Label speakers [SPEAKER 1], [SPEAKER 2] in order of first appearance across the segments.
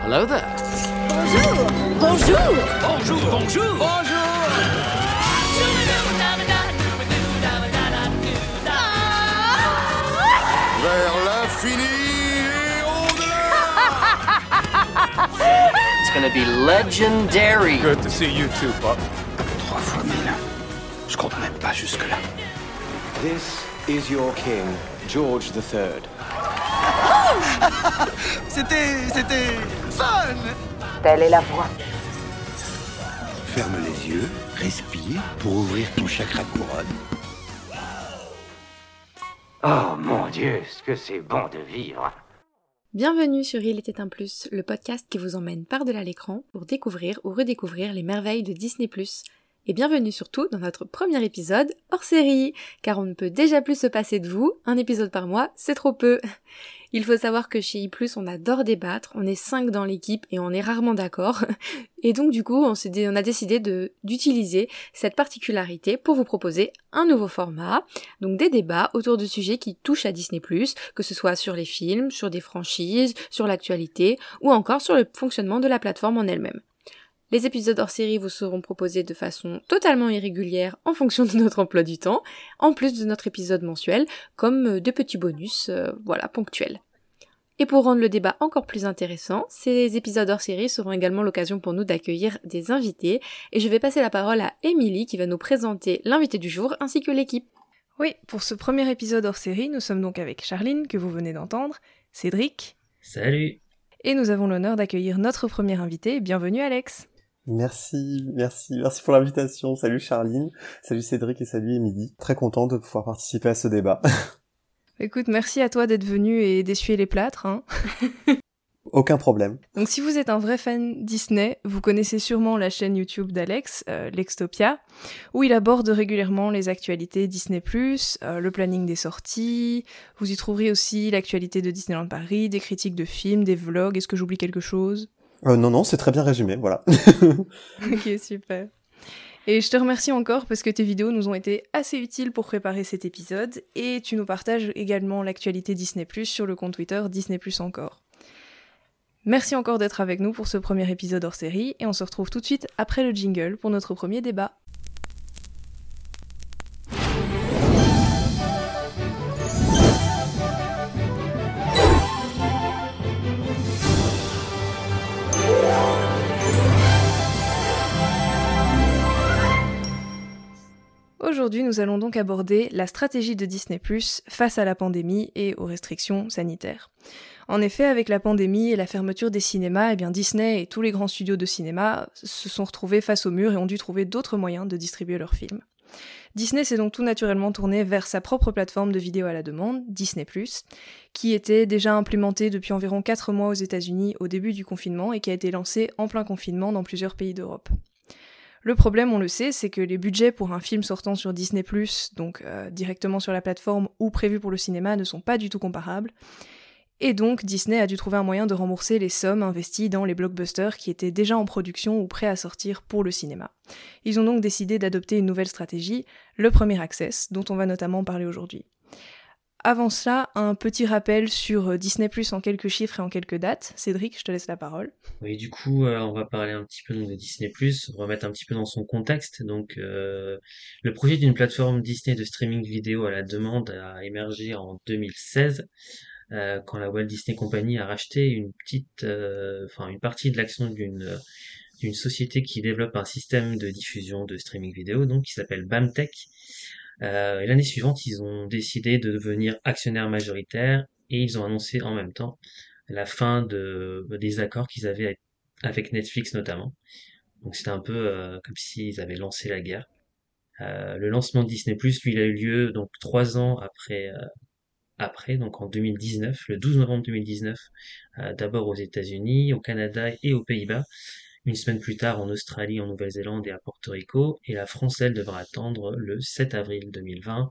[SPEAKER 1] Hello there.
[SPEAKER 2] Bonjour Bonjour
[SPEAKER 1] Bonjour, bonjour. Bonjour.
[SPEAKER 3] Vers l'infini et au-delà
[SPEAKER 1] It's gonna be legendary.
[SPEAKER 4] Good to see you too, Pop.
[SPEAKER 5] Trois fois mille. Je compte même pas jusque-là.
[SPEAKER 6] This is your king, George III.
[SPEAKER 5] C'était. c'était.
[SPEAKER 7] Telle est la voie.
[SPEAKER 5] Ferme les yeux, respire pour ouvrir ton chakra couronne.
[SPEAKER 8] Oh mon Dieu, ce que c'est bon de vivre.
[SPEAKER 9] Bienvenue sur Il était un plus, le podcast qui vous emmène par-delà l'écran pour découvrir ou redécouvrir les merveilles de Disney+. Et bienvenue surtout dans notre premier épisode hors série, car on ne peut déjà plus se passer de vous, un épisode par mois, c'est trop peu. Il faut savoir que chez I+, on adore débattre, on est cinq dans l'équipe et on est rarement d'accord. Et donc du coup, on, a décidé d'utiliser cette particularité pour vous proposer un nouveau format, donc des débats autour de sujets qui touchent à Disney+, que ce soit sur les films, sur des franchises, sur l'actualité, ou encore sur le fonctionnement de la plateforme en elle-même. Les épisodes hors série vous seront proposés de façon totalement irrégulière en fonction de notre emploi du temps, en plus de notre épisode mensuel, comme euh, de petits bonus, euh, voilà, ponctuels. Et pour rendre le débat encore plus intéressant, ces épisodes hors série seront également l'occasion pour nous d'accueillir des invités, et je vais passer la parole à Émilie qui va nous présenter l'invité du jour ainsi que l'équipe.
[SPEAKER 10] Oui, pour ce premier épisode hors série, nous sommes donc avec Charline, que vous venez d'entendre, Cédric,
[SPEAKER 11] Salut
[SPEAKER 10] et nous avons l'honneur d'accueillir notre premier invité. Bienvenue Alex
[SPEAKER 12] Merci, merci, merci pour l'invitation. Salut Charline, salut Cédric et salut Émilie. Très content de pouvoir participer à ce débat.
[SPEAKER 10] Écoute, merci à toi d'être venu et d'essuyer les plâtres. Hein.
[SPEAKER 12] Aucun problème.
[SPEAKER 10] Donc si vous êtes un vrai fan Disney, vous connaissez sûrement la chaîne YouTube d'Alex, euh, Lextopia, où il aborde régulièrement les actualités Disney+, euh, le planning des sorties, vous y trouverez aussi l'actualité de Disneyland Paris, des critiques de films, des vlogs, est-ce que j'oublie quelque chose?
[SPEAKER 12] Euh, non, non, c'est très bien résumé, voilà.
[SPEAKER 10] Ok, super. Et je te remercie encore parce que tes vidéos nous ont été assez utiles pour préparer cet épisode et tu nous partages également l'actualité Disney sur le compte Twitter Disney encore. Merci encore d'être avec nous pour ce premier épisode hors série et on se retrouve tout de suite après le jingle pour notre premier débat. Aujourd'hui, nous allons donc aborder la stratégie de Disney face à la pandémie et aux restrictions sanitaires. En effet, avec la pandémie et la fermeture des cinémas, eh Disney et tous les grands studios de cinéma se sont retrouvés face au mur et ont dû trouver d'autres moyens de distribuer leurs films. Disney s'est donc tout naturellement tourné vers sa propre plateforme de vidéo à la demande, Disney+, qui était déjà implémentée depuis environ 4 mois aux États-Unis au début du confinement et qui a été lancée en plein confinement dans plusieurs pays d'Europe. Le problème, on le sait, c'est que les budgets pour un film sortant sur Disney+, donc euh, directement sur la plateforme ou prévu pour le cinéma, ne sont pas du tout comparables. Et donc, Disney a dû trouver un moyen de rembourser les sommes investies dans les blockbusters qui étaient déjà en production ou prêts à sortir pour le cinéma. Ils ont donc décidé d'adopter une nouvelle stratégie, le premier access, dont on va notamment parler aujourd'hui. Avant cela, un petit rappel sur euh, Disney en quelques chiffres et en quelques dates. Cédric, je te laisse la parole.
[SPEAKER 11] Oui, du coup, euh, on va parler un petit peu de Disney+, remettre un petit peu dans son contexte. Donc, euh, le projet d'une plateforme Disney de streaming vidéo à la demande a émergé en 2016, euh, quand la Walt Disney Company a racheté une petite, enfin une partie de l'action d'une d'une société qui développe un système de diffusion de streaming vidéo, donc qui s'appelle BAMTech. Euh, l'année suivante, ils ont décidé de devenir actionnaire majoritaire et ils ont annoncé en même temps la fin de, des accords qu'ils avaient avec, Netflix notamment. Donc c'était un peu euh, comme s'ils avaient lancé la guerre. Euh, le lancement de Disney+, lui, il a eu lieu donc trois ans après, euh, après, donc en 2019, le 12 novembre 2019, euh, d'abord aux États-Unis, au Canada et aux Pays-Bas. Une semaine plus tard en Australie, en Nouvelle-Zélande et à Porto Rico. Et la France, elle, devra attendre le 7 avril 2020.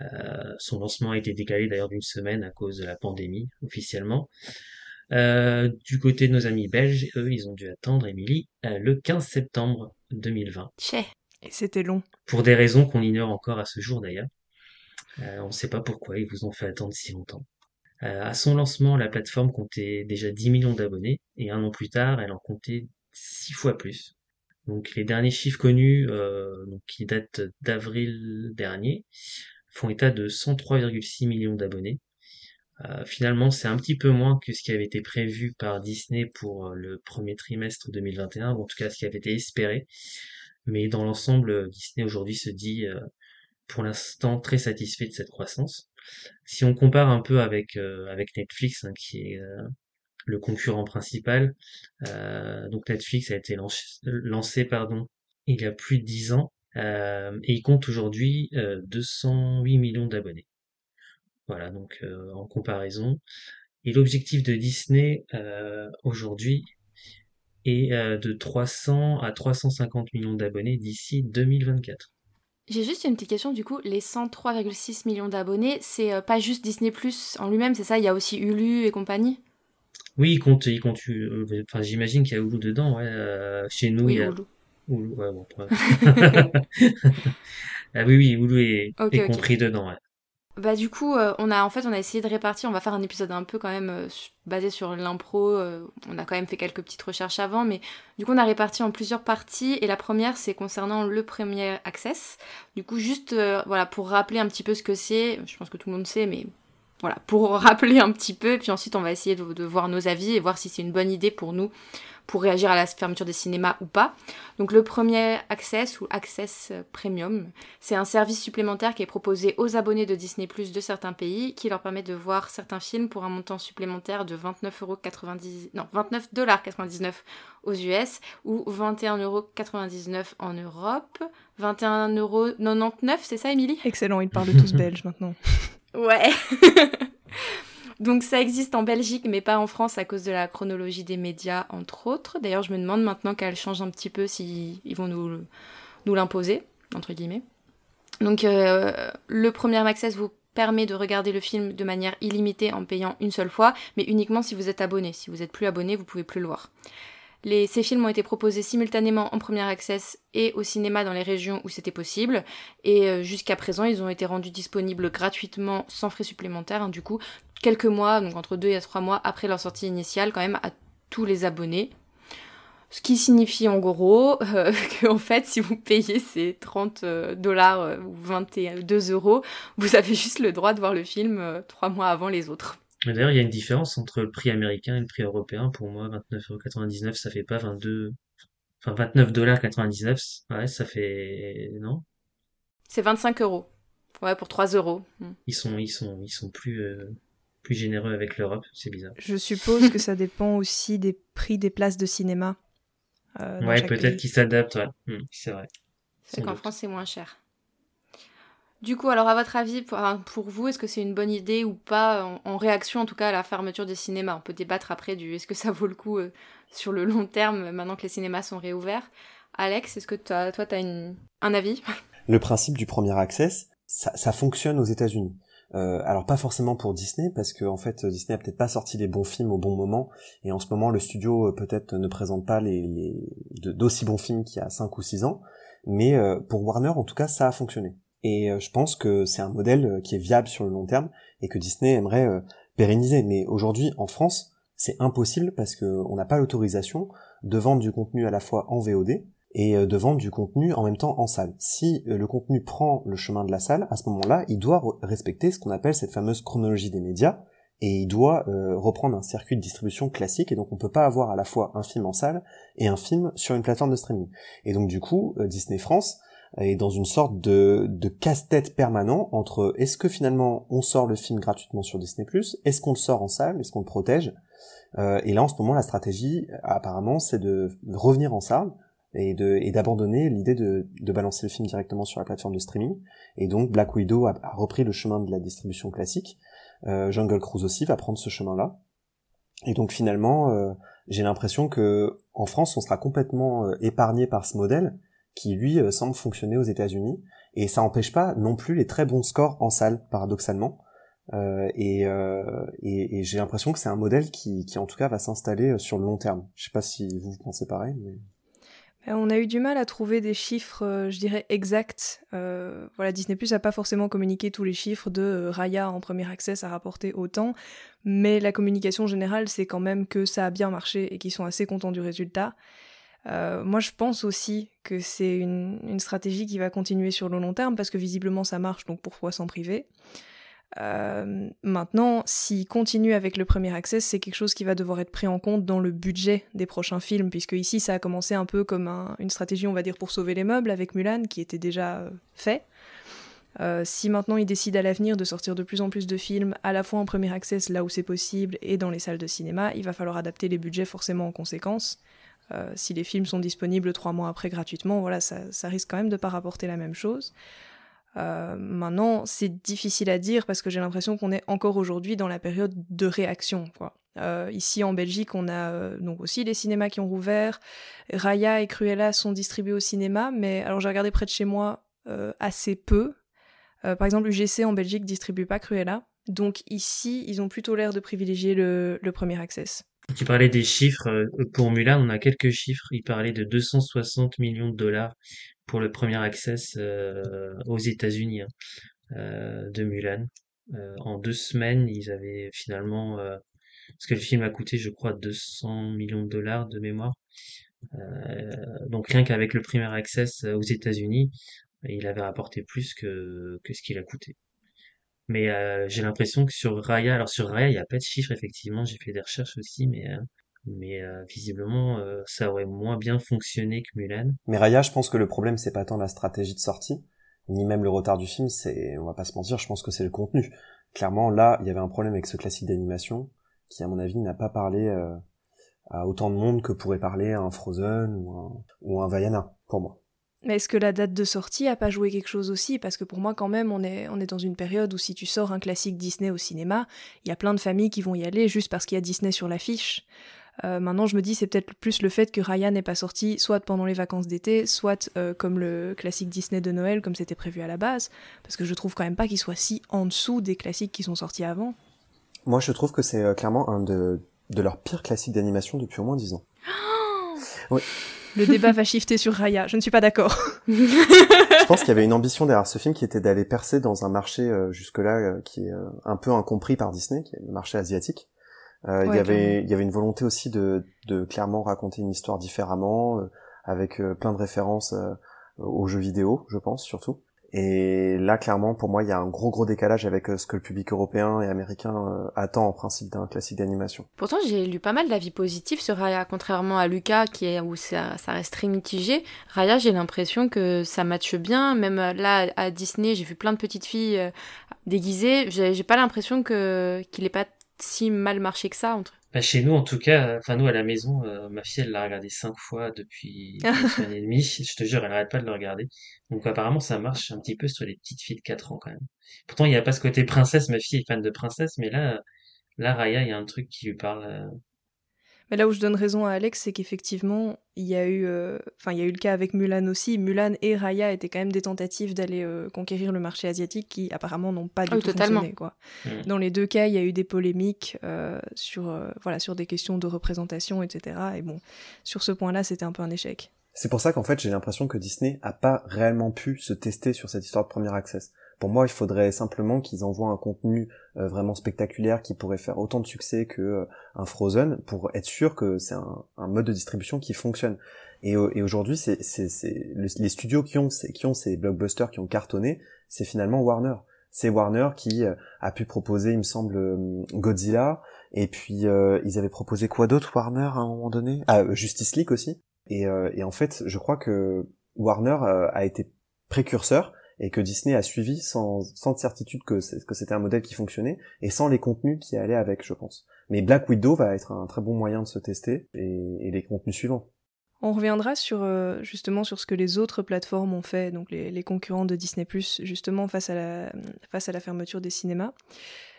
[SPEAKER 11] Euh, son lancement a été décalé d'ailleurs d'une semaine à cause de la pandémie, officiellement. Euh, du côté de nos amis belges, eux, ils ont dû attendre, Émilie, euh, le 15 septembre 2020.
[SPEAKER 10] Tchè. Et c'était long.
[SPEAKER 11] Pour des raisons qu'on ignore encore à ce jour d'ailleurs. On ne sait pas pourquoi ils vous ont fait attendre si longtemps. À son lancement, la plateforme comptait déjà 10 millions d'abonnés et un an plus tard, elle en comptait 6 fois plus. Donc les derniers chiffres connus, euh, donc, qui datent d'avril dernier, font état de 103,6 millions d'abonnés. Euh, finalement, c'est un petit peu moins que ce qui avait été prévu par Disney pour euh, le premier trimestre 2021, ou en tout cas ce qui avait été espéré. Mais dans l'ensemble, Disney aujourd'hui se dit euh, pour l'instant très satisfait de cette croissance. Si on compare un peu avec avec Netflix, hein, qui est le concurrent principal, donc Netflix a été lancé, pardon il y a plus de 10 ans et il compte aujourd'hui 208 millions d'abonnés. Voilà, donc euh, en comparaison. Et l'objectif de Disney euh, aujourd'hui est euh, de 300 à 350 millions d'abonnés d'ici 2024.
[SPEAKER 9] J'ai juste une petite question du coup, les 103,6 millions d'abonnés, c'est pas juste Disney Plus en lui-même, c'est ça? Il y a aussi Hulu et compagnie?
[SPEAKER 11] Oui, il compte, il compte, enfin j'imagine qu'il y a Hulu dedans, ouais. chez nous, il y a
[SPEAKER 9] Hulu.
[SPEAKER 11] Hulu, ouais, bon. ah oui, oui, Hulu est, est compris dedans, ouais.
[SPEAKER 9] Bah du coup, euh, on a en fait on a essayé de répartir. On va faire un épisode un peu quand même euh, basé sur l'impro. Euh, on a quand même fait quelques petites recherches avant, mais du coup on a réparti en plusieurs parties. Et la première c'est concernant le premier access. Du coup juste voilà pour rappeler un petit peu ce que c'est. Je pense que tout le monde sait, mais voilà pour rappeler un petit peu. Puis ensuite on va essayer de, de voir nos avis et voir si c'est une bonne idée pour nous pour réagir à la fermeture des cinémas ou pas. Donc le premier Access ou Access Premium, c'est un service supplémentaire qui est proposé aux abonnés de Disney Plus de certains pays qui leur permet de voir certains films pour un montant supplémentaire de 29,99 non 29,99$ aux US ou 21,99€ en Europe. 21,99€, c'est ça Émilie?
[SPEAKER 10] Excellent, ils parlent tous belges maintenant.
[SPEAKER 9] Ouais. Donc ça existe en Belgique, mais pas en France à cause de la chronologie des médias, entre autres. D'ailleurs, je me demande maintenant qu'elle change un petit peu s'ils vont nous, nous l'imposer, entre guillemets. Donc euh, le premier access vous permet de regarder le film de manière illimitée en payant une seule fois, mais uniquement si vous êtes abonné. Si vous n'êtes plus abonné, vous pouvez plus le voir ces films ont été proposés simultanément en première access et au cinéma dans les régions où c'était possible. Et euh, jusqu'à présent, ils ont été rendus disponibles gratuitement sans frais supplémentaires. Hein, du coup, quelques mois, donc entre deux et trois mois après leur sortie initiale, quand même à tous les abonnés. Ce qui signifie en gros euh, qu'en fait, si vous payez ces 30 euh, dollars ou 22 euros, vous avez juste le droit de voir le film trois mois avant les autres.
[SPEAKER 11] D'ailleurs, il y a une différence entre le prix américain et le prix européen. Pour moi, 29,99€, ça fait pas 22... Enfin, 29,99$, ouais, ça fait... Non?
[SPEAKER 9] C'est 25 euros. Ouais, pour 3 euros.
[SPEAKER 11] Hmm. Ils sont, ils sont, ils sont plus, euh, plus généreux avec l'Europe, c'est bizarre.
[SPEAKER 10] Je suppose que ça dépend aussi des prix des places de cinéma.
[SPEAKER 11] Euh, ouais, peut-être qu'ils s'adaptent, ouais. Hmm, c'est vrai.
[SPEAKER 9] C'est qu'en France, c'est moins cher. Du coup, alors à votre avis, pour, vous, est-ce que c'est une bonne idée ou pas, en, réaction en tout cas à la fermeture des cinémas? On peut débattre après du est-ce que ça vaut le coup euh, sur le long terme maintenant que les cinémas sont réouverts? Alex, est-ce que toi, tu as un avis?
[SPEAKER 12] Le principe du premier access, ça, fonctionne aux États-Unis. Euh, alors pas forcément pour Disney parce que en fait Disney a peut-être pas sorti les bons films au bon moment et en ce moment le studio euh, peut-être ne présente pas les, d'aussi bons films qu'il y a 5 ou 6 ans mais pour Warner en tout cas ça a fonctionné. Et euh, je pense que c'est un modèle euh, qui est viable sur le long terme et que Disney aimerait euh, pérenniser. Mais aujourd'hui, en France, c'est impossible parce qu'on n'a pas l'autorisation de vendre du contenu à la fois en VOD et de vendre du contenu en même temps en salle. Si le contenu prend le chemin de la salle, à ce moment-là, il doit respecter ce qu'on appelle cette fameuse chronologie des médias et il doit reprendre un circuit de distribution classique et donc on peut pas avoir à la fois un film en salle et un film sur une plateforme de streaming. Et donc du coup, Disney France est dans une sorte de, de casse-tête permanent entre est-ce que finalement on sort le film gratuitement sur Disney+, est-ce qu'on le sort en salle, est-ce qu'on le protège euh, Et là en ce moment la stratégie apparemment c'est de revenir en salle et de et d'abandonner l'idée de, de balancer le film directement sur la plateforme de streaming. Et donc Black Widow a, repris le chemin de la distribution classique. Euh, Jungle Cruise aussi va prendre ce chemin-là. Et donc finalement, euh, j'ai l'impression que en France, on sera complètement euh, épargné par ce modèle qui lui euh, semble fonctionner aux États-Unis et ça n'empêche pas non plus les très bons scores en salle paradoxalement euh, et, euh, et, j'ai l'impression que c'est un modèle qui, en tout cas va s'installer sur le long terme. Je sais pas si vous, pensez pareil.
[SPEAKER 10] Euh, on a eu du mal à trouver des chiffres, je dirais, exacts. Voilà, Disney Plus n'a pas forcément communiqué tous les chiffres de Raya en premier accès, a rapporté autant, mais la communication générale, c'est quand même que ça a bien marché et qu'ils sont assez contents du résultat. Moi, je pense aussi que c'est une, stratégie qui va continuer sur le long terme parce que visiblement ça marche, donc pourquoi s'en priver? Euh, maintenant, s'il continue avec le premier accès, c'est quelque chose qui va devoir être pris en compte dans le budget des prochains films, puisque ici ça a commencé un peu comme une stratégie, on va dire, pour sauver les meubles avec Mulan, qui était déjà euh, fait. Euh, si maintenant il décide à l'avenir de sortir de plus en plus de films, à la fois en premier access là où c'est possible et dans les salles de cinéma, il va falloir adapter les budgets forcément en conséquence. Si les films sont disponibles trois mois après gratuitement, voilà, ça, risque quand même de pas rapporter la même chose. Euh, maintenant, c'est difficile à dire parce que j'ai l'impression qu'on est encore aujourd'hui dans la période de réaction. Euh, ici en Belgique, on a euh, donc aussi les cinémas qui ont rouvert. Raya et Cruella sont distribués au cinéma, mais alors j'ai regardé près de chez moi assez peu. par exemple, UGC en Belgique distribue pas Cruella. Donc ici, ils ont plutôt l'air de privilégier le, le premier access.
[SPEAKER 11] Tu parlais des chiffres. Pour Mulan, on a quelques chiffres. Il parlait de 260 millions de dollars pour le premier access euh, aux États-Unis hein, euh, de Mulan. Euh, en deux semaines, ils avaient finalement, parce que le film a coûté, je crois, 200 millions de dollars de mémoire. donc rien qu'avec le premier access aux États-Unis, il avait rapporté plus que, que ce qu'il a coûté. Mais j'ai l'impression que sur Raya, alors sur Raya, il n'y a pas de chiffres, effectivement, j'ai fait des recherches aussi, mais mais euh, visiblement euh, ça aurait moins bien fonctionné que Mulan.
[SPEAKER 12] Mais Raya, je pense que le problème c'est pas tant la stratégie de sortie, ni même le retard du film, c'est, on va pas se mentir, je pense que c'est le contenu. Clairement, là, il y avait un problème avec ce classique d'animation qui, à mon avis, n'a pas parlé euh, à autant de monde que pourrait parler un Frozen ou un Vaiana, pour moi.
[SPEAKER 10] Mais est-ce que la date de sortie a pas joué quelque chose aussi? Parce que pour moi, quand même, on est, on est dans une période où si tu sors un classique Disney au cinéma, il y a plein de familles qui vont y aller juste parce qu'il y a Disney sur l'affiche. Euh, maintenant, je me dis, c'est peut-être plus le fait que Raya n'est pas sorti soit pendant les vacances d'été, soit euh, comme le classique Disney de Noël, comme c'était prévu à la base, parce que je trouve quand même pas qu'il soit si en dessous des classiques qui sont sortis avant.
[SPEAKER 12] Moi, je trouve que c'est euh, clairement un de, de leurs pires classiques d'animation depuis au moins 10 ans.
[SPEAKER 10] oui. Le débat va shifter sur Raya, je ne suis pas d'accord.
[SPEAKER 12] je pense qu'il y avait une ambition derrière ce film qui était d'aller percer dans un marché jusque-là qui est un peu incompris par Disney, qui est le marché asiatique. Euh, il y avait il y avait une volonté aussi de, de clairement raconter une histoire différemment, euh, avec euh, plein de références aux jeux vidéo, je pense surtout. Et là, clairement, pour moi, il y a un gros gros décalage avec ce que le public européen et américain attend en principe d'un classique d'animation.
[SPEAKER 9] Pourtant, j'ai lu pas mal d'avis positifs sur Raya, contrairement à Lucas, qui est où ça, ça reste très mitigé. Raya, j'ai l'impression que ça matche bien. Même là, à Disney, j'ai vu plein de petites filles déguisées. J'ai pas l'impression que qu'il est pas si mal marché que ça entre
[SPEAKER 11] bah, chez nous, en tout cas, enfin nous à la maison, euh, ma fille elle l'a regardé cinq fois depuis une semaine et demie. Je te jure, elle arrête pas de le regarder. Donc apparemment, ça marche un petit peu sur les petites filles de 4 ans quand même. Pourtant, il n'y a pas ce côté princesse. Ma fille est fan de princesse, mais là, là Raya, il y a un truc qui lui parle. Euh,
[SPEAKER 10] mais là où je donne raison à Alex, c'est qu'effectivement, il y a eu, euh, enfin, il y a eu le cas avec Mulan aussi. Mulan et Raya étaient quand même des tentatives d'aller euh, conquérir le marché asiatique qui apparemment n'ont pas du tout fonctionné. Quoi. Mm. Dans les deux cas, il y a eu des polémiques euh, sur, voilà, sur des questions de représentation, etc. Et bon, sur ce point-là, c'était un peu un échec.
[SPEAKER 12] C'est pour ça qu'en fait, j'ai l'impression que Disney a pas réellement pu se tester sur cette histoire de premier access. Pour moi, il faudrait simplement qu'ils envoient un contenu euh, vraiment spectaculaire qui pourrait faire autant de succès que euh, un Frozen pour être sûr que c'est un, mode de distribution qui fonctionne. Et, et aujourd'hui, c'est, les studios qui ont, ces, blockbusters qui ont cartonné, c'est finalement Warner. C'est Warner qui euh, a pu proposer, il me semble, Godzilla, et puis ils avaient proposé quoi d'autre Warner à un moment donné? Ah, Justice League aussi. Et en fait, je crois que Warner a été précurseur et que Disney a suivi sans, sans certitude que, c'était un modèle qui fonctionnait et sans les contenus qui allaient avec, je pense. Mais Black Widow va être un très bon moyen de se tester et, les contenus suivants.
[SPEAKER 10] On reviendra sur euh, justement sur ce que les autres plateformes ont fait, donc les, concurrents de Disney+, justement face à la face à la fermeture des cinémas.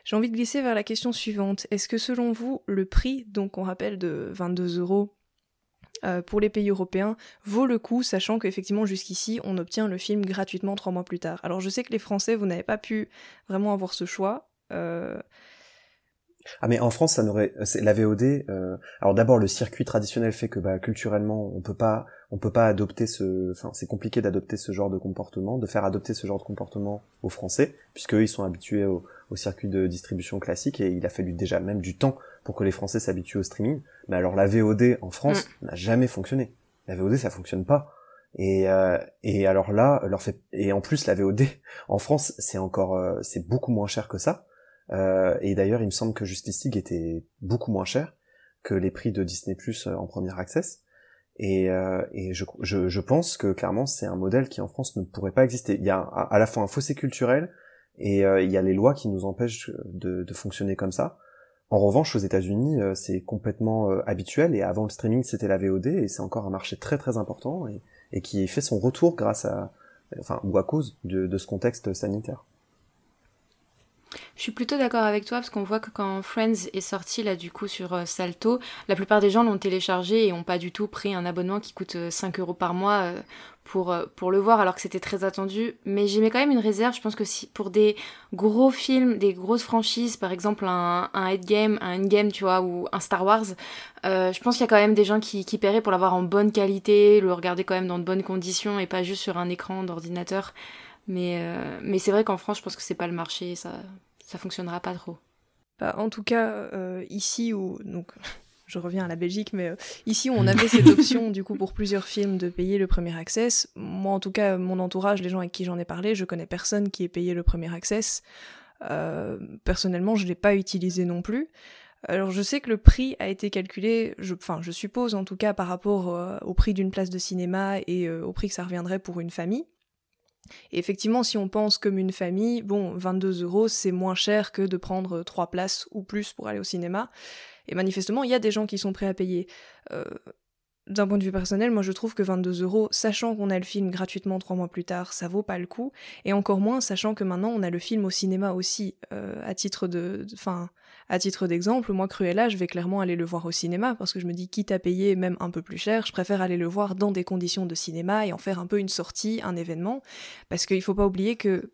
[SPEAKER 10] J'ai envie de glisser vers la question suivante. Est-ce que selon vous, le prix, donc on rappelle de 22 euros euh, pour les pays européens vaut le coup, sachant qu'effectivement jusqu'ici on obtient le film gratuitement trois mois plus tard. Alors je sais que les Français, vous n'avez pas pu vraiment avoir ce choix. Euh,
[SPEAKER 12] Ah mais en France ça n'aurait c'est la VOD euh, alors d'abord le circuit traditionnel fait que bah culturellement on peut pas on peut pas adopter ce enfin c'est compliqué d'adopter ce genre de comportement de faire adopter ce genre de comportement aux Français puisque ils sont habitués au, au, circuit de distribution classique et il a fallu déjà même du temps pour que les Français s'habituent au streaming mais alors la VOD en France
[SPEAKER 9] Mm.
[SPEAKER 12] n'a jamais fonctionné la VOD ça fonctionne pas et euh, et alors là leur fait et en plus la VOD en France c'est encore euh, c'est beaucoup moins cher que ça euh, et d'ailleurs, il me semble que Justice League était beaucoup moins cher que les prix de Disney Plus en première access. Et, euh, et je, je, je, pense que clairement, c'est un modèle qui en France ne pourrait pas exister. Il y a à, à la fois un fossé culturel et euh, il y a les lois qui nous empêchent de, de fonctionner comme ça. En revanche, aux États-Unis, euh, c'est complètement euh, habituel. Et avant le streaming, c'était la VOD et c'est encore un marché très très important et, qui fait son retour grâce à, enfin, ou à cause de, ce contexte sanitaire.
[SPEAKER 9] Je suis plutôt d'accord avec toi parce qu'on voit que quand Friends est sorti là du coup sur euh, Salto, la plupart des gens l'ont téléchargé et ont pas du tout pris un abonnement qui coûte euh, 5 euros par mois euh, pour, euh, pour le voir alors que c'était très attendu. Mais j'y mets quand même une réserve, je pense que si pour des gros films, des grosses franchises, par exemple un, un Endgame, un Endgame tu vois, ou un Star Wars, euh, je pense qu'il y a quand même des gens qui, qui paieraient pour l'avoir en bonne qualité, le regarder quand même dans de bonnes conditions et pas juste sur un écran d'ordinateur. Mais, euh, mais c'est vrai qu'en France, je pense que c'est pas le marché, ça, ça fonctionnera pas trop.
[SPEAKER 10] Bah, en tout cas, ici où donc je reviens à la Belgique, mais euh, ici où on avait cette option du coup pour plusieurs films de payer le premier access. Moi, en tout cas, mon entourage, les gens avec qui j'en ai parlé, je connais personne qui ait payé le premier access. Euh, personnellement, je l'ai pas utilisé non plus. Alors je sais que le prix a été calculé, je, enfin je suppose en tout cas par rapport euh, au prix d'une place de cinéma et au prix que ça reviendrait pour une famille. Et effectivement, si on pense comme une famille, bon, 22 euros, c'est moins cher que de prendre trois places ou plus pour aller au cinéma. Et manifestement, il y a des gens qui sont prêts à payer. Euh, D'un point de vue personnel, moi je trouve que 22 euros, sachant qu'on a le film gratuitement trois mois plus tard, ça vaut pas le coup. Et encore moins, sachant que maintenant on a le film au cinéma aussi, euh, à titre de, enfin, à titre d'exemple, moi Cruella, je vais clairement aller le voir au cinéma parce que je me dis quitte à payer même un peu plus cher, je préfère aller le voir dans des conditions de cinéma et en faire un peu une sortie, un événement, parce qu'il faut pas oublier que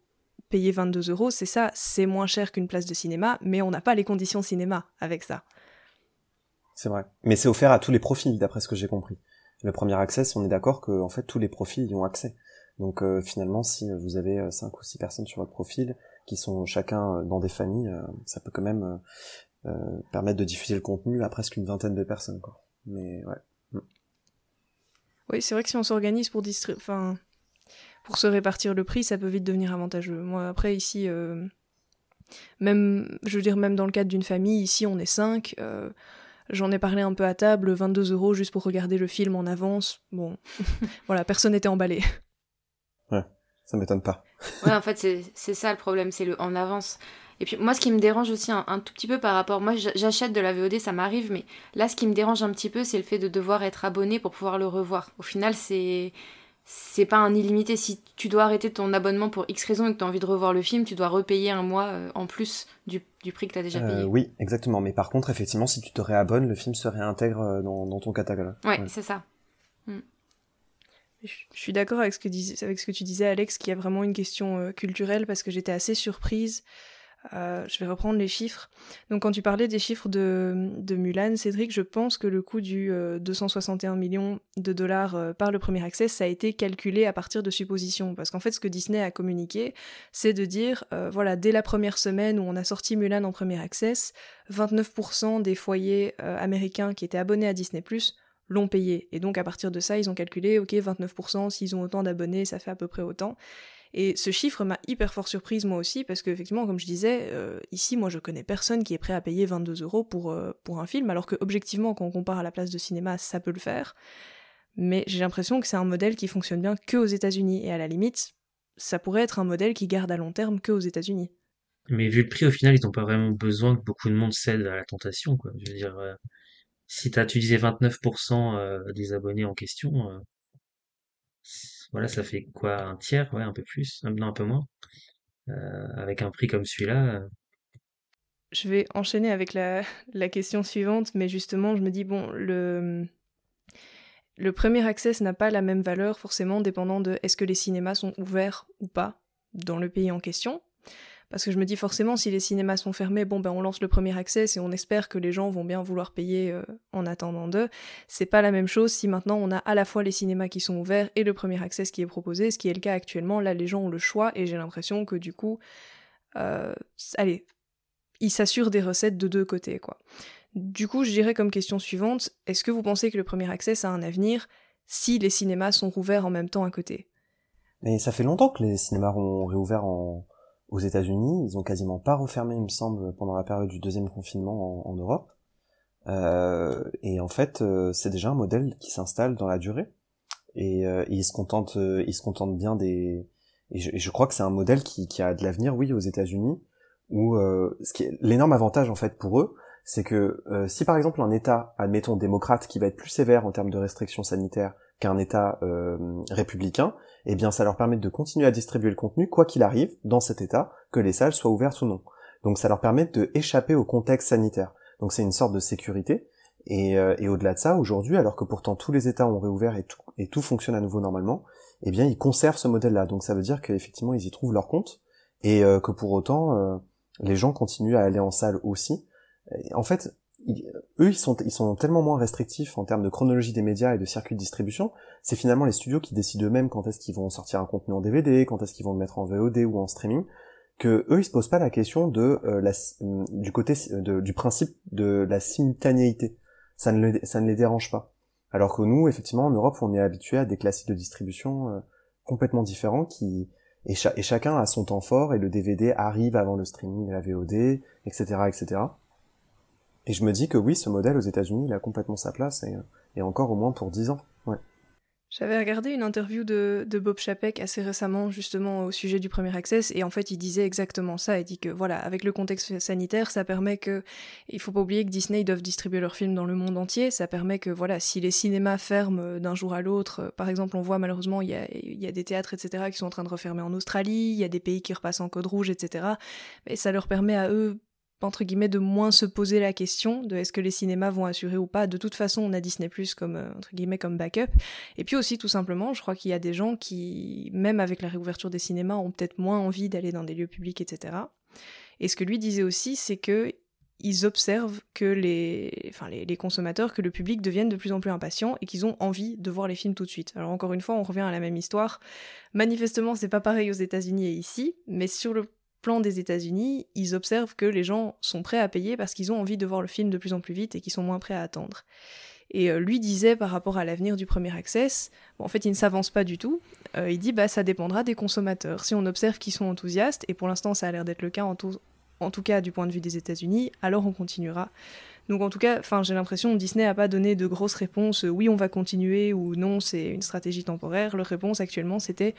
[SPEAKER 10] payer 22 euros, c'est ça, c'est moins cher qu'une place de cinéma, mais on n'a pas les conditions cinéma avec ça.
[SPEAKER 12] C'est vrai. Mais c'est offert à tous les profils, d'après ce que j'ai compris. Le premier access, on est d'accord que en fait tous les profils y ont accès. Donc euh, finalement, si vous avez euh, cinq ou six personnes sur votre profil qui sont chacun dans des familles, euh, ça peut quand même euh, permettre de diffuser le contenu à presque une vingtaine de personnes. Mais ouais. Mm.
[SPEAKER 10] Oui, c'est vrai que si on s'organise pour pour se répartir le prix, ça peut vite devenir avantageux. Moi, après ici, euh, même, je veux dire, même dans le cadre d'une famille, ici on est cinq. Euh, J'en ai parlé un peu à table, 22 euros juste pour regarder le film en avance. Bon, voilà, personne n'était emballé.
[SPEAKER 12] Ça m'étonne pas.
[SPEAKER 9] ouais, en fait, c'est ça le problème, c'est le en avance. Et puis moi, ce qui me dérange aussi un, un tout petit peu par rapport, moi j'achète de la VOD, ça m'arrive, mais là, ce qui me dérange un petit peu, c'est le fait de devoir être abonné pour pouvoir le revoir. Au final, c'est c'est pas un illimité. Si tu dois arrêter ton abonnement pour X raison et que tu as envie de revoir le film, tu dois repayer un mois euh, en plus du, du prix que tu as déjà payé.
[SPEAKER 12] Euh, oui, exactement. Mais par contre, effectivement, si tu te réabonnes, le film se réintègre euh, dans, dans ton catalogue.
[SPEAKER 9] Ouais, ouais. c'est ça.
[SPEAKER 10] Je, suis d'accord avec, ce que tu disais, Alex, qu'il y a vraiment une question euh, culturelle parce que j'étais assez surprise. Euh, je vais reprendre les chiffres. Donc quand tu parlais des chiffres de, Mulan, Cédric, je pense que le coût du euh, 261 millions de dollars euh, par le premier accès, ça a été calculé à partir de suppositions. Parce qu'en fait, ce que Disney a communiqué, c'est de dire, euh, voilà, dès la première semaine où on a sorti Mulan en premier access, 29% des foyers euh, américains qui étaient abonnés à Disney ⁇ l'ont payé. Et donc à partir de ça, ils ont calculé, ok, 29%, s'ils ont autant d'abonnés, ça fait à peu près autant. Et ce chiffre m'a hyper fort surprise moi aussi, parce qu'effectivement, comme je disais, euh, ici, moi je connais personne qui est prêt à payer 22 euros pour, euh, pour un film, alors que objectivement, quand on compare à la place de cinéma, ça peut le faire. Mais j'ai l'impression que c'est un modèle qui fonctionne bien que aux États-Unis, et à la limite, ça pourrait être un modèle qui garde à long terme que aux États-Unis.
[SPEAKER 11] Mais vu le prix, au final, ils n'ont pas vraiment besoin que beaucoup de monde cède à la tentation, quoi. Je veux dire, euh, si tu disais 29% euh, des abonnés en question, euh, voilà, ça fait quoi, un tiers, ouais, un peu plus, un peu moins. Euh, avec un prix comme celui-là.
[SPEAKER 10] Je vais enchaîner avec la, la, question suivante, mais justement, je me dis, bon, le, le premier access n'a pas la même valeur forcément dépendant de est-ce que les cinémas sont ouverts ou pas dans le pays en question. Parce que je me dis forcément, si les cinémas sont fermés, bon ben on lance le premier accès et on espère que les gens vont bien vouloir payer euh, en attendant d'eux. C'est pas la même chose si maintenant on a à la fois les cinémas qui sont ouverts et le premier accès qui est proposé, ce qui est le cas actuellement. Là, les gens ont le choix et j'ai l'impression que du coup, euh, allez, ils s'assurent des recettes de deux côtés, quoi. Du coup, je dirais comme question suivante, est-ce que vous pensez que le premier accès a un avenir si les cinémas sont rouverts en même temps à côté?
[SPEAKER 12] Mais ça fait longtemps que les cinémas ont réouvert en aux États-Unis. Ils ont quasiment pas refermé, il me semble, pendant la période du deuxième confinement en, Europe. Euh, et en fait, euh, c'est déjà un modèle qui s'installe dans la durée. Et, euh, ils se contentent, ils se contentent bien des. Et je, crois que c'est un modèle qui, qui a de l'avenir, oui, aux États-Unis, où ce qui est l'énorme avantage en fait pour eux, c'est que si par exemple un État, admettons démocrate, qui va être plus sévère en termes de restrictions sanitaires qu'un État républicain, eh bien ça leur permet de continuer à distribuer le contenu quoi qu'il arrive dans cet état, que les salles soient ouvertes ou non. Donc ça leur permet de échapper au contexte sanitaire. Donc c'est une sorte de sécurité. Et, euh, au-delà de ça, aujourd'hui, alors que pourtant tous les États ont réouvert et tout, et tout fonctionne à nouveau normalement, eh bien ils conservent ce modèle-là. Donc ça veut dire qu'effectivement ils y trouvent leur compte et euh, que pour autant euh, les gens continuent à aller en salle aussi. en fait, eux, ils sont, tellement moins restrictifs en termes de chronologie des médias et de circuit de distribution. C'est finalement les studios qui décident eux-mêmes quand est-ce qu'ils vont sortir un contenu en DVD, quand est-ce qu'ils vont le mettre en VOD ou en streaming. Que eux, ils se posent pas la question de euh, la, euh, du côté du principe de la simultanéité. Ça ne, le, ça ne les dérange pas. Alors que nous, effectivement, en Europe, on est habitué à des classiques de distribution euh, complètement différents qui et, et, chacun a son temps fort et le DVD arrive avant le streaming, la VOD, etc., etc. Et je me dis que oui, ce modèle aux États-Unis, il a complètement sa place et, et encore au moins pour 10 ans.
[SPEAKER 10] J'avais regardé une interview de, Bob Chapek assez récemment justement au sujet du premier access et en fait il disait exactement ça. Il dit que voilà, avec le contexte sanitaire, ça permet que il faut pas oublier que Disney doivent distribuer leurs films dans le monde entier. Ça permet que voilà, si les cinémas ferment d'un jour à l'autre, par exemple, on voit malheureusement il y a, y a des théâtres etc qui sont en train de refermer en Australie, il y a des pays qui repassent en code rouge etc. Mais ça leur permet à eux entre guillemets de moins se poser la question de est-ce que les cinémas vont assurer ou pas. De toute façon, on a Disney Plus comme euh, entre guillemets comme backup. Et puis aussi tout simplement, je crois qu'il y a des gens qui, même avec la réouverture des cinémas, ont peut-être moins envie d'aller dans des lieux publics, etc. Et ce que lui disait aussi, c'est que ils observent que les, enfin les, les, consommateurs, que le public deviennent de plus en plus impatients et qu'ils ont envie de voir les films tout de suite. Alors encore une fois, on revient à la même histoire. Manifestement, c'est pas pareil aux États-Unis et ici, mais sur le plan des États-Unis, ils observent que les gens sont prêts à payer parce qu'ils ont envie de voir le film de plus en plus vite et qu'ils sont moins prêts à attendre. Et euh, lui disait par rapport à l'avenir du premier access, en fait il ne s'avance pas du tout, euh, il dit bah ça dépendra des consommateurs. Si on observe qu'ils sont enthousiastes, et pour l'instant ça a l'air d'être le cas en tout, cas du point de vue des États-Unis, alors on continuera. Donc en tout cas, j'ai l'impression Disney n'a pas donné de grosses réponses, oui on va continuer ou non c'est une stratégie temporaire. Leur réponse actuellement c'était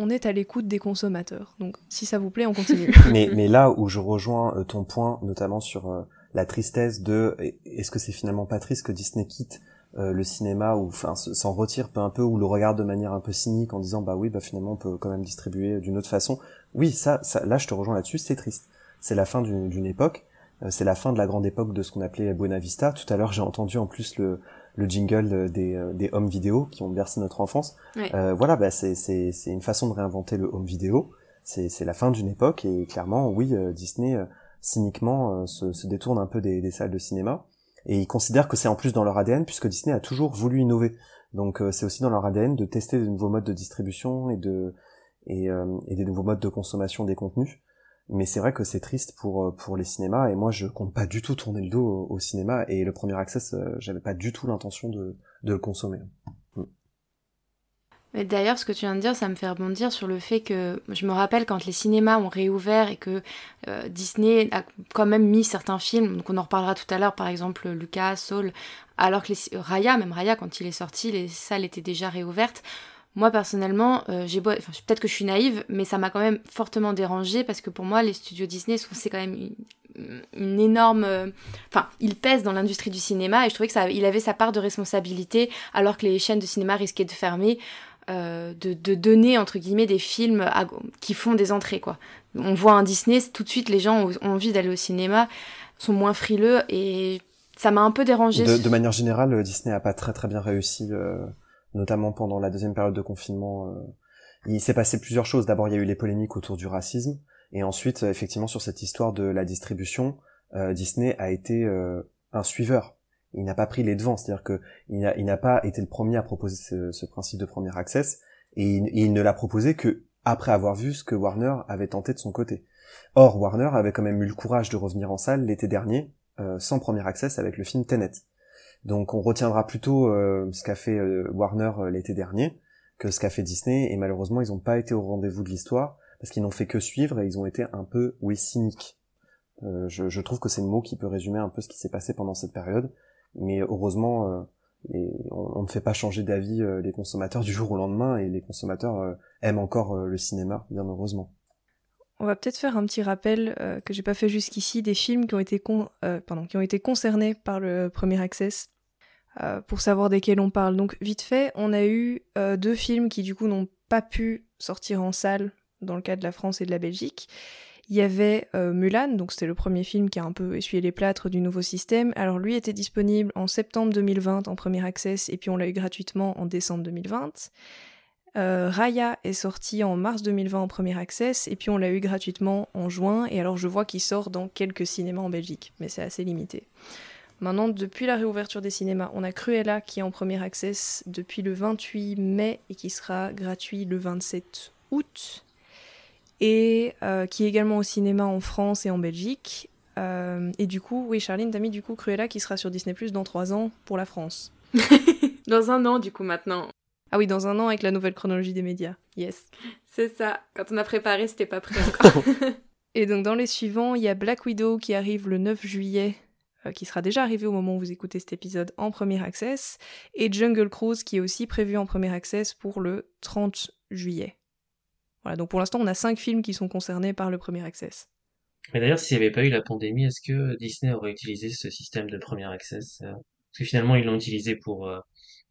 [SPEAKER 10] on est à l'écoute des consommateurs. Donc si ça vous plaît, on continue.
[SPEAKER 12] mais, mais là où je rejoins euh, ton point, notamment sur euh, la tristesse de est-ce que c'est finalement pas triste que Disney quitte euh, le cinéma ou enfin s'en retire peu un peu ou le regarde de manière un peu cynique en disant bah oui bah finalement on peut quand même distribuer d'une autre façon. Oui ça, ça là je te rejoins là-dessus c'est triste. C'est la fin d'une époque. C'est la fin de la grande époque de ce qu'on appelait Buena Vista. Tout à l'heure j'ai entendu en plus le le jingle des, euh, des home vidéo qui ont bercé notre enfance. Euh, voilà, bah, c'est, c'est, c'est une façon de réinventer le home vidéo. C'est, c'est la fin d'une époque et clairement, oui, euh, Disney cyniquement se, se, détourne un peu des, des, salles de cinéma et ils considèrent que c'est en plus dans leur ADN puisque Disney a toujours voulu innover. Donc c'est aussi dans leur ADN de tester de nouveaux modes de distribution et de et, et des nouveaux modes de consommation des contenus mais c'est vrai que c'est triste pour euh, pour les cinémas et moi je compte pas du tout tourner le dos au, cinéma et le premier access euh, j'avais pas du tout l'intention de, de le consommer. Mm.
[SPEAKER 9] Mais d'ailleurs, ce que tu viens de dire, ça me fait rebondir sur le fait que je me rappelle quand les cinémas ont réouvert et que euh, Disney a quand même mis certains films, donc on en reparlera tout à l'heure, par exemple Lucas, Saul, alors que Raya, même Raya, quand il est sorti, les salles étaient déjà réouvertes. Moi personnellement, euh, j'ai enfin, peut-être que je suis naïve, mais ça m'a quand même fortement dérangée parce que pour moi, les studios Disney, c'est quand même une, énorme, euh, enfin, ils pèsent dans l'industrie du cinéma et je trouvais que ça, il avait sa part de responsabilité alors que les chaînes de cinéma risquaient de fermer. Euh, de, de, donner entre guillemets des films qui font des entrées quoi. On voit un Disney, tout de suite les gens ont, envie d'aller au cinéma, sont moins frileux et ça m'a un peu dérangé.
[SPEAKER 12] De, de, manière générale, Disney a pas très très bien réussi notamment pendant la deuxième période de confinement. Euh, il s'est passé plusieurs choses. D'abord, il y a eu les polémiques autour du racisme, Et ensuite, effectivement, sur cette histoire de la distribution, Disney a été un suiveur. Il n'a pas pris les devants, c'est-à-dire que il n'a pas été le premier à proposer ce, principe de premier access, et il, ne l'a proposé que après avoir vu ce que Warner avait tenté de son côté. Or, Warner avait quand même eu le courage de revenir en salle l'été dernier, sans premier access, avec le film Tenet. Donc on retiendra plutôt euh, ce qu'a fait euh, Warner euh, l'été dernier que ce qu'a fait Disney, et malheureusement ils n'ont pas été au rendez-vous de l'histoire, parce qu'ils n'ont fait que suivre et ils ont été un peu, oui, cyniques. Je, je, trouve que c'est le mot qui peut résumer un peu ce qui s'est passé pendant cette période, mais heureusement, on, on, ne fait pas changer d'avis les consommateurs du jour au lendemain, et les consommateurs aiment encore le cinéma, bien heureusement.
[SPEAKER 10] On va peut-être faire un petit rappel euh, que j'ai pas fait jusqu'ici des films qui ont été, euh, concernés par le premier Access euh, pour savoir desquels on parle. Donc vite fait, on a eu deux films qui du coup n'ont pas pu sortir en salle dans le cas de la France et de la Belgique. Il y avait Mulan, donc c'était le premier film qui a un peu essuyé les plâtres du nouveau système. Alors lui était disponible en septembre 2020 en premier access et puis on l'a eu gratuitement en décembre 2020. Euh, Raya est sorti en mars 2020 en premier access et puis on l'a eu gratuitement en juin et alors je vois qu'il sort dans quelques cinémas en Belgique, mais c'est assez limité. Maintenant, depuis la réouverture des cinémas, on a Cruella qui est en premier access depuis le 28 mai et qui sera gratuit le 27 août et euh, qui est également au cinéma en France et en Belgique. Euh, et du coup, oui, Charline, t'as mis du coup Cruella qui sera sur Disney Plus dans 3 ans pour la France.
[SPEAKER 9] dans un an, du coup, maintenant.
[SPEAKER 10] Ah oui, dans un an avec la nouvelle chronologie des médias. Yes.
[SPEAKER 9] C'est ça. Quand on a préparé, c'était pas prêt encore.
[SPEAKER 10] Et donc dans les suivants, il y a Black Widow qui arrive le 9 juillet, euh, qui sera déjà arrivé au moment où vous écoutez cet épisode en premier access, et Jungle Cruise qui est aussi prévu en premier access pour le 30 juillet. Voilà, donc pour l'instant on a cinq films qui sont concernés par le premier access.
[SPEAKER 11] Mais d'ailleurs, s'il n'y avait pas eu la pandémie, est-ce que Disney aurait utilisé ce système de premier access euh? Parce que finalement, ils l'ont utilisé pour euh,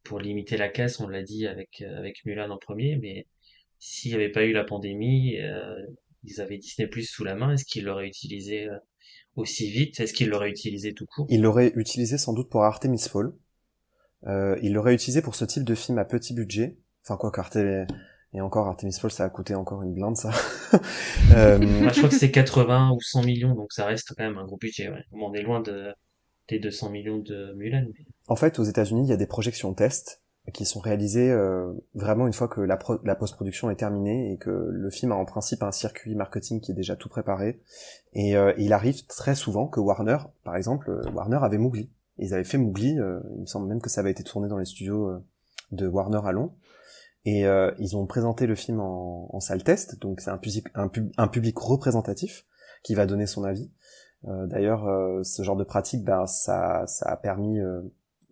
[SPEAKER 11] pour limiter la casse, on l'a dit avec, euh, avec Mulan en premier, mais s'il n'y avait pas eu la pandémie, euh, ils avaient Disney Plus sous la main, est-ce qu'ils l'auraient utilisé euh, aussi vite? Est-ce qu'ils l'auraient utilisé tout court?
[SPEAKER 12] Ils l'auraient utilisé sans doute pour Artemis Fall. Euh, ils l'auraient utilisé pour ce type de film à petit budget. Enfin quoi qu'Artemis... Et encore, Artemis Fall, ça a coûté encore une blinde, ça.
[SPEAKER 11] euh... je crois que c'est 80 ou 100 millions, donc ça reste quand même un gros budget. Ouais. On est loin de, des 200 millions de Mulan. Mais...
[SPEAKER 12] En fait, aux États-Unis, il y a des projections tests qui sont réalisées euh, vraiment une fois que la, la post-production est terminée et que le film a en principe un circuit marketing qui est déjà tout préparé. Et euh, il arrive très souvent que Warner, par exemple, euh, Warner avait Mowgli. Ils avaient fait Mowgli, il me semble même que ça avait été tourné dans les studios de Warner à Londres. Et ils ont présenté le film en, en salle test, donc c'est un, un, un public représentatif qui va donner son avis. D'ailleurs, ce genre de pratique, bah, ça, ça a permis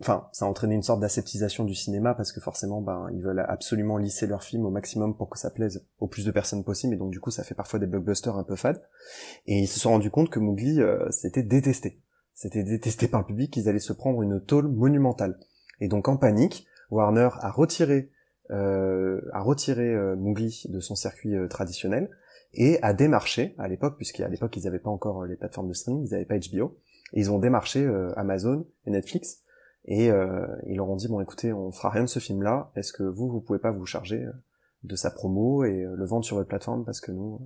[SPEAKER 12] enfin, ça a entraîné une sorte d'aseptisation du cinéma parce que forcément, ben, ils veulent absolument lisser leur film au maximum pour que ça plaise au plus de personnes possible et donc du coup, ça fait parfois des blockbusters un peu fades. Et ils se sont rendus compte que Mowgli, euh, c'était détesté. C'était détesté par le public, ils allaient se prendre une tôle monumentale. Et donc en panique, Warner a retiré, euh, a retiré euh, de son circuit euh, traditionnel et a démarché à l'époque, puisqu'à l'époque ils n'avaient pas encore les plateformes de streaming, ils n'avaient pas HBO, et ils ont démarché Amazon et Netflix et euh, ils leur ont dit bon écoutez, on fera rien de ce film-là. Est-ce que vous, vous pouvez pas vous charger euh, de sa promo et euh, le vendre sur votre plateforme parce que nous,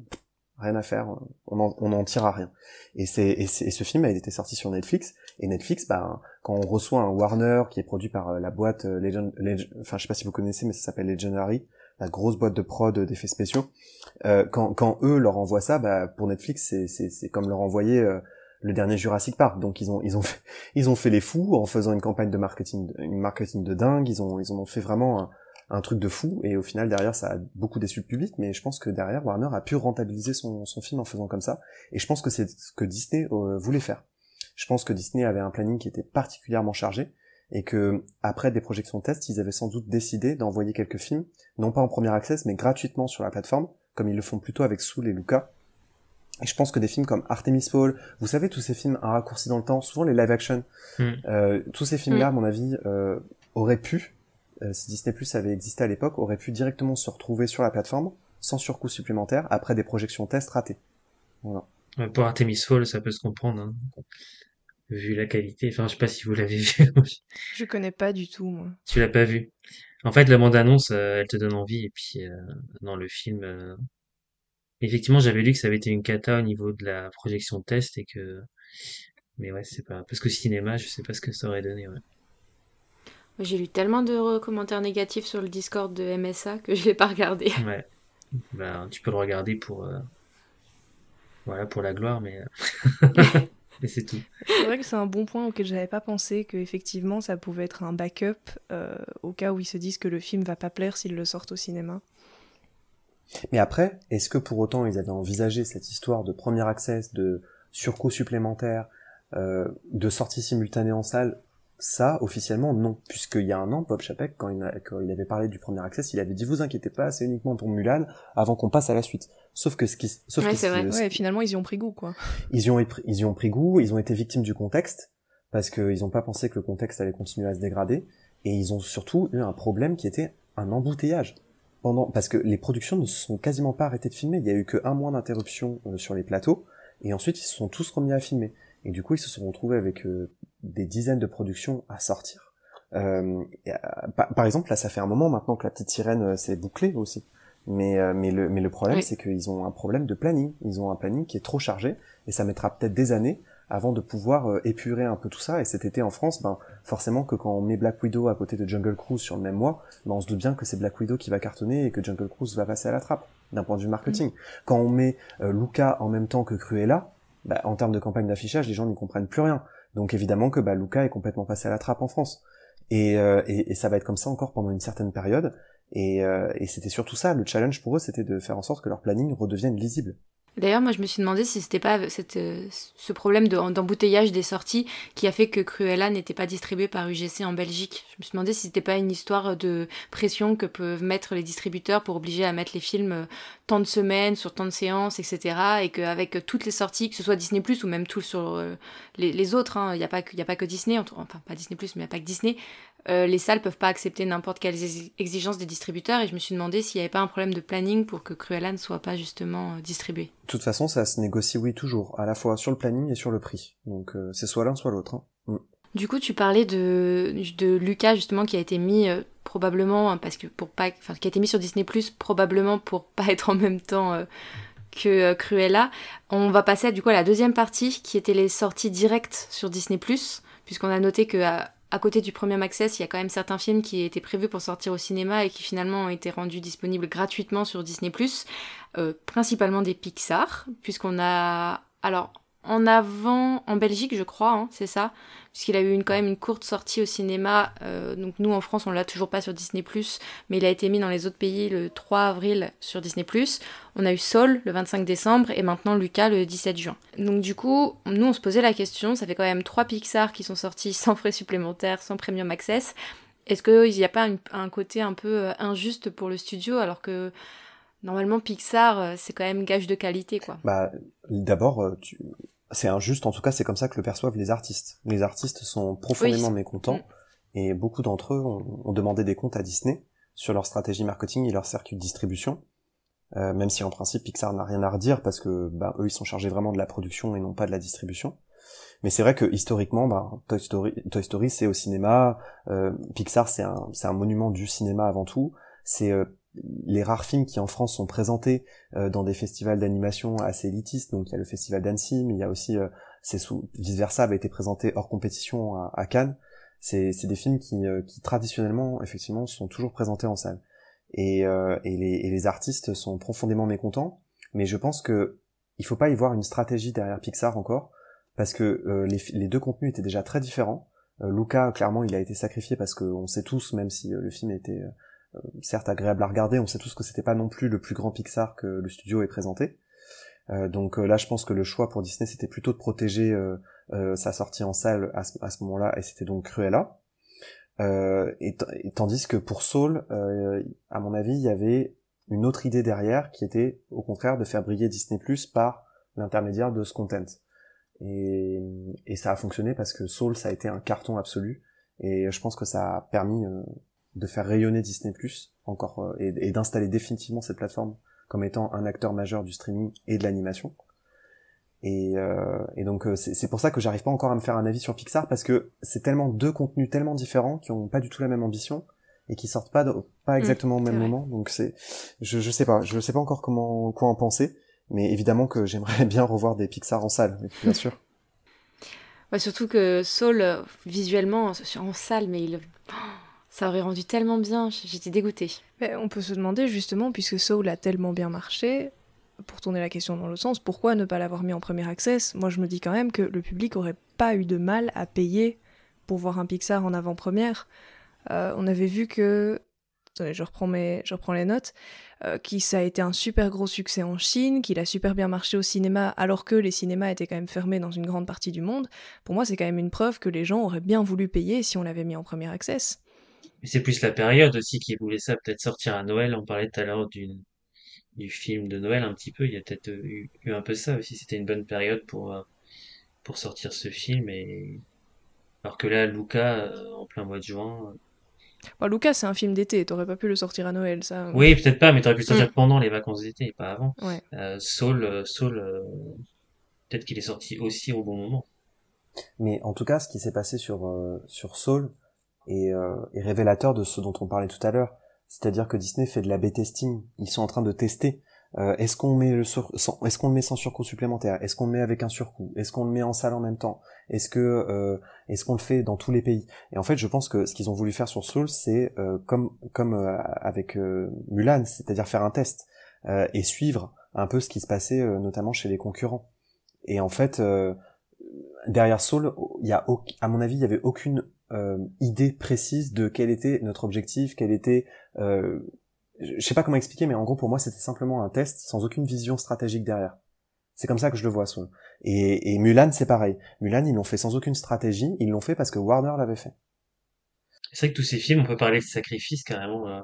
[SPEAKER 12] rien à faire, on en, on en tire à rien. Et c'est et, ce film a été sorti sur Netflix et Netflix, bah quand on reçoit un Warner qui est produit par la boîte Legend, enfin je sais pas si vous connaissez, mais ça s'appelle Legendary, la grosse boîte de prod d'effets spéciaux. Euh, quand, quand eux leur envoient ça, bah pour Netflix c'est c'est comme leur envoyer le dernier Jurassic Park. Donc ils ont ils ont fait, ils ont fait les fous en faisant une campagne de marketing une marketing de dingue. Ils ont ils ont fait vraiment un, truc de fou et au final derrière ça a beaucoup déçu le public. Mais je pense que derrière Warner a pu rentabiliser son, son film en faisant comme ça. Et je pense que c'est ce que Disney euh, voulait faire. Je pense que Disney avait un planning qui était particulièrement chargé et que après des projections test, ils avaient sans doute décidé d'envoyer quelques films, non pas en premier access, mais gratuitement sur la plateforme, comme ils le font plutôt avec Soul et Luca, et je pense que des films comme Artemis Fall, vous savez tous ces films à raccourci dans le temps, souvent les live action, mm. euh, tous ces films-là, à mm. mon avis, euh, auraient pu, euh, si Disney Plus avait existé à l'époque, auraient pu directement se retrouver sur la plateforme sans surcoût supplémentaire après des projections test ratées. Voilà.
[SPEAKER 11] Pour Artemis Fall, ça peut se comprendre. Hein. Vu la qualité, enfin, je sais pas si vous l'avez vu.
[SPEAKER 10] je connais pas du tout, moi.
[SPEAKER 11] Tu l'as pas vu. En fait, la bande-annonce, euh, elle te donne envie, et puis euh, dans le film, Effectivement, j'avais lu que ça avait été une cata au niveau de la projection test et que, mais ouais, c'est pas, parce que cinéma, je sais pas ce que ça aurait donné, ouais.
[SPEAKER 9] J'ai lu tellement de commentaires négatifs sur le Discord de MSA que je l'ai pas regardé.
[SPEAKER 11] Ouais. Bah, tu peux le regarder pour, euh, voilà, pour la gloire, mais, mais c'est tout.
[SPEAKER 10] C'est vrai que c'est un bon point auquel j'avais pas pensé, que effectivement ça pouvait être un backup euh, au cas où ils se disent que le film va pas plaire s'ils le sortent au cinéma.
[SPEAKER 12] Mais après, est-ce que pour autant ils avaient envisagé cette histoire de premier access, de surcoût supplémentaire, euh, de sortie simultanée en salle? Ça, officiellement, non. Puisqu'il y a un an, Bob Chapek, quand il, quand il, avait parlé du premier access, il avait dit, vous inquiétez pas, c'est uniquement pour Mulan, avant qu'on passe à la suite. Sauf que ce qui, sauf
[SPEAKER 9] ouais,
[SPEAKER 12] que
[SPEAKER 9] c'est vrai.
[SPEAKER 10] Ouais, finalement, ils y ont pris goût, quoi.
[SPEAKER 12] Ils y ont, ils y ont pris goût, ils ont été victimes du contexte, parce qu'ils ont pas pensé que le contexte allait continuer à se dégrader, et ils ont surtout eu un problème qui était un embouteillage. Pendant, parce que les productions ne se sont quasiment pas arrêtées de filmer, il y a eu que un mois d'interruption euh, sur les plateaux, et ensuite ils se sont tous remis à filmer. Et du coup, ils se sont retrouvés avec euh, des dizaines de productions à sortir. Euh, par, par, exemple, là, ça fait un moment maintenant que la petite sirène euh, s'est bouclée aussi. Mais, euh, mais, le, mais le problème, oui. c'est qu'ils ont un problème de planning. Ils ont un planning qui est trop chargé et ça mettra peut-être des années avant de pouvoir euh, épurer un peu tout ça. Et cet été en France, ben forcément que quand on met Black Widow à côté de Jungle Cruise sur le même mois, ben on se doute bien que c'est Black Widow qui va cartonner et que Jungle Cruise va passer à la trappe d'un point de vue marketing. Mmh. Quand on met euh, Luca en même temps que Cruella, ben, en termes de campagne d'affichage, les gens n'y comprennent plus rien. Donc évidemment que bah, Luca est complètement passé à la trappe en France. Et, euh, et, et, ça va être comme ça encore pendant une certaine période. Et, euh, et c'était surtout ça, le challenge pour eux, c'était de faire en sorte que leur planning redevienne lisible.
[SPEAKER 9] D'ailleurs, moi, je me suis demandé si c'était pas cette, ce problème d'embouteillage des sorties qui a fait que Cruella n'était pas distribué par UGC en Belgique. Je me suis demandé si c'était pas une histoire de pression que peuvent mettre les distributeurs pour obliger à mettre les films tant de semaines, sur tant de séances, etc. Et qu'avec toutes les sorties, que ce soit Disney Plus ou même tout sur les, les autres, il hein, n'y a, a pas que Disney, enfin pas Disney Plus, mais il n'y a pas que Disney, euh, les salles peuvent pas accepter n'importe quelles exigences des distributeurs et je me suis demandé s'il n'y avait pas un problème de planning pour que Cruella ne soit pas justement euh, distribué.
[SPEAKER 12] De toute façon, ça se négocie oui toujours, à la fois sur le planning et sur le prix. Donc euh, c'est soit l'un soit l'autre. Hein. Mm.
[SPEAKER 9] Du coup, tu parlais de, de Lucas justement qui a été mis probablement parce que pour pas, enfin qui a été mis sur Disney Plus probablement pour pas être en même temps que Cruella. On va passer du coup à la deuxième partie qui était les sorties directes sur Disney Plus puisqu'on a noté que à côté du premier Access, il y a quand même certains films qui étaient prévus pour sortir au cinéma et qui finalement ont été rendus disponibles gratuitement sur Disney+, euh, principalement des Pixar, puisqu'on a... Alors, en avant, en Belgique, je crois, hein, c'est ça, puisqu'il a eu une, quand même une courte sortie au cinéma. Euh, donc nous, en France, on l'a toujours pas sur Disney+, mais il a été mis dans les autres pays le 3 avril sur Disney+. On a eu Soul le 25 décembre et maintenant Lucas le 17 juin. Donc du coup, nous, on se posait la question, ça fait quand même trois Pixar qui sont sortis sans frais supplémentaires, sans Premium Access. Est-ce qu'il n'y a pas une, un côté un peu euh, injuste pour le studio alors que normalement Pixar c'est quand même gage de qualité quoi?
[SPEAKER 12] Bah d'abord tu c'est injuste, en tout cas c'est comme ça que le perçoivent les artistes. Les artistes sont profondément oui. mécontents mm. et beaucoup d'entre eux ont, ont, demandé des comptes à Disney sur leur stratégie marketing et leur circuit de distribution. Euh, même si en principe Pixar n'a rien à redire parce que bah, eux ils sont chargés vraiment de la production et non pas de la distribution. Mais c'est vrai que historiquement, bah, Toy Story, Toy Story c'est au cinéma, euh, Pixar c'est un, c'est un monument du cinéma avant tout. C'est euh, les rares films qui en France sont présentés euh, dans des festivals d'animation assez élitistes, donc il y a le festival d'Annecy, mais il y a aussi, euh, c'est sous vice versa avait été présenté hors compétition à, à Cannes. C'est, des films qui, euh, qui traditionnellement, effectivement, sont toujours présentés en salle. Et, euh, et, les, et les artistes sont profondément mécontents, mais je pense que il faut pas y voir une stratégie derrière Pixar encore, parce que euh, les, les deux contenus étaient déjà très différents. Luca, clairement, il a été sacrifié parce qu'on sait tous, même si le film était euh, certes agréable à regarder, on sait tous que c'était pas non plus le plus grand Pixar que le studio ait présenté. Euh, donc euh, là, je pense que le choix pour Disney, c'était plutôt de protéger sa sortie en salle à ce, moment-là, et c'était donc Cruella. Et, et, tandis que pour Soul, à mon avis, il y avait une autre idée derrière, qui était au contraire de faire briller Disney Plus par l'intermédiaire de ce content. Et, et, ça a fonctionné parce que Soul, ça a été un carton absolu, et je pense que ça a permis de faire rayonner Disney Plus encore euh, et, et d'installer définitivement cette plateforme comme étant un acteur majeur du streaming et de l'animation. Et, euh, et, donc euh, c'est pour ça que j'arrive pas encore à me faire un avis sur Pixar parce que c'est tellement deux contenus tellement différents qui ont pas du tout la même ambition et qui sortent pas de, pas exactement
[SPEAKER 9] mmh,
[SPEAKER 12] au même moment. Donc c'est je je sais pas, je sais pas encore comment quoi en penser. Mais évidemment que j'aimerais bien revoir des Pixar en salle, bien sûr.
[SPEAKER 9] Ouais, surtout que Soul, euh, visuellement, en salle, mais il... oh, ça aurait rendu tellement bien, j'étais dégoûtée.
[SPEAKER 10] Mais on peut se demander justement, puisque Soul a tellement bien marché, pour tourner la question dans le sens, pourquoi ne pas l'avoir mis en premier access? Moi je me dis quand même que le public aurait pas eu de mal à payer pour voir un Pixar en avant-première. Euh, on avait vu que Attendez, je reprends, mes, je reprends les notes, euh, qui ça a été un super gros succès en Chine, qu'il a super bien marché au cinéma, alors que les cinémas étaient quand même fermés dans une grande partie du monde. Pour moi, c'est quand même une preuve que les gens auraient bien voulu payer si on l'avait mis en premier access.
[SPEAKER 11] Mais c'est plus la période aussi qui voulait ça, peut-être sortir à Noël. On parlait tout à l'heure du, du film de Noël un petit peu. Il y a peut-être eu, eu un peu ça aussi. C'était une bonne période pour, euh, pour sortir ce film. Et... Alors que là, Luca, euh, en plein mois de juin,
[SPEAKER 10] Bon, Lucas, c'est un film d'été, t'aurais pas pu le sortir à Noël, ça.
[SPEAKER 11] Oui, peut-être pas, mais t'aurais pu le sortir
[SPEAKER 10] Mm.
[SPEAKER 11] pendant les vacances d'été, pas avant.
[SPEAKER 10] Ouais.
[SPEAKER 11] Euh, Saul, euh, Saul euh, peut-être qu'il est sorti aussi au bon moment.
[SPEAKER 12] Mais en tout cas, ce qui s'est passé sur euh, sur Soul est, euh, est révélateur de ce dont on parlait tout à l'heure. C'est-à-dire que Disney fait de la B-testing. Ils sont en train de tester. Euh, est-ce qu'on met le sur- est-ce qu'on le met sans surcoût supplémentaire? Est-ce qu'on le met avec un surcoût? Est-ce qu'on le met en salle en même temps? Est-ce que euh, est-ce qu'on le fait dans tous les pays? Et en fait, je pense que ce qu'ils ont voulu faire sur Soul, c'est euh, comme comme euh, avec euh, Mulan, c'est-à-dire faire un test euh, et suivre un peu ce qui se passait notamment chez les concurrents. Et en fait, derrière Soul, il y a à mon avis, il y avait aucune idée précise de quel était notre objectif, quel était euh, je sais pas comment expliquer, mais en gros pour moi c'était simplement un test sans aucune vision stratégique derrière. C'est comme ça que je le vois. Soul. Et, et Mulan c'est pareil. Mulan ils l'ont fait sans aucune stratégie, ils l'ont fait parce que Warner l'avait fait.
[SPEAKER 11] C'est vrai que tous ces films, on peut parler de sacrifice carrément. euh,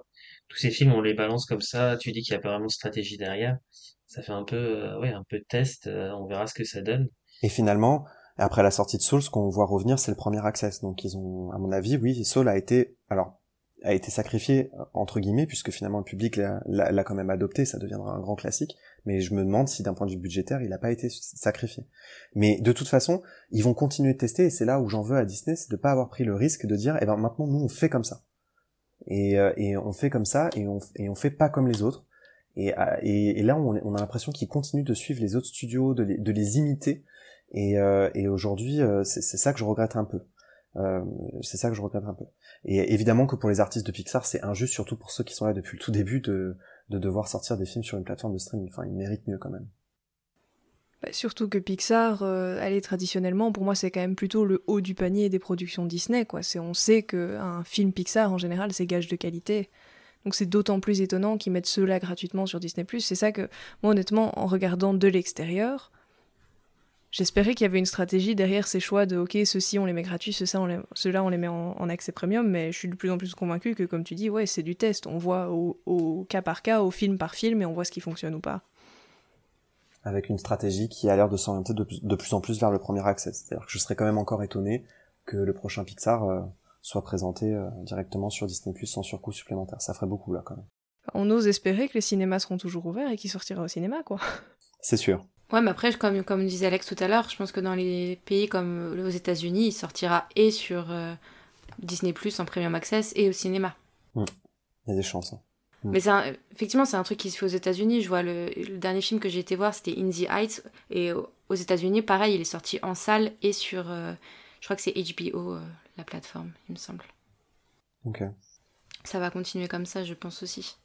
[SPEAKER 11] tous ces films, on les balance comme ça. Tu dis qu'il y a pas vraiment de stratégie derrière. Ça fait un peu, euh, ouais, un peu de test. euh, on verra ce que ça donne.
[SPEAKER 12] Et finalement, après la sortie de Soul, ce qu'on voit revenir, c'est le premier access. Donc ils ont, à mon avis, oui, Soul a été, alors, a été sacrifié entre guillemets, puisque finalement le public l'a quand même adopté, ça deviendra un grand classique. Mais je me demande si d'un point de vue budgétaire, il n'a pas été sacrifié. Mais de toute façon, ils vont continuer de tester, et c'est là où j'en veux à Disney, c'est de pas avoir pris le risque de dire, eh ben maintenant nous on fait comme ça. Et, euh, et on fait comme ça, et on, et on fait pas comme les autres. Et, euh, et, et là, on, on a l'impression qu'ils continuent de suivre les autres studios, de les, de les imiter. Et, euh, et aujourd'hui, euh, c'est ça que je regrette un peu. Euh, c'est ça que je regrette un peu. Et évidemment que pour les artistes de Pixar, c'est injuste, surtout pour ceux qui sont là depuis le tout début, de, de devoir sortir des films sur une plateforme de streaming. Enfin, ils méritent mieux quand même.
[SPEAKER 10] Bah, surtout que Pixar, euh, allez, traditionnellement, pour moi, c'est quand même plutôt le haut du panier des productions Disney, quoi. On sait qu'un film Pixar, en général, c'est gage de qualité. Donc c'est d'autant plus étonnant qu'ils mettent ceux-là gratuitement sur Disney+. C'est ça que, moi, honnêtement, en regardant de l'extérieur, j'espérais qu'il y avait une stratégie derrière ces choix de, ok, ceux-ci, on les met gratuits, ceux-là, on les, ceux-là, on les met en, en accès premium, mais je suis de plus en plus convaincu que, comme tu dis, ouais, c'est du test. On voit au, au cas par cas, au film par film, et on voit ce qui fonctionne ou pas.
[SPEAKER 12] Avec une stratégie qui a l'air de s'orienter de, plus- de plus en plus vers le premier access. C'est-à-dire que je serais quand même encore étonné que le prochain Pixar euh, soit présenté euh, directement sur Disney Plus sans surcoût supplémentaire. Ça ferait beaucoup là quand même.
[SPEAKER 10] On ose espérer que les cinémas seront toujours ouverts et qu'il sortira au cinéma, quoi.
[SPEAKER 12] C'est sûr.
[SPEAKER 9] Ouais, mais après, comme, comme disait Alex tout à l'heure, je pense que dans les pays comme aux États-Unis, il sortira et sur euh, Disney Plus en premium access et au cinéma.
[SPEAKER 12] Il y a des chances. hein. Mm.
[SPEAKER 9] Mais un- effectivement, c'est un truc qui se fait aux États-Unis. Je vois le, le dernier film que j'ai été voir, c'était In the Heights. Et au- aux États-Unis, pareil, il est sorti en salle et sur. euh, je crois que c'est HBO, euh, la plateforme, il me semble.
[SPEAKER 12] Ok.
[SPEAKER 9] Ça va continuer comme ça, je pense aussi.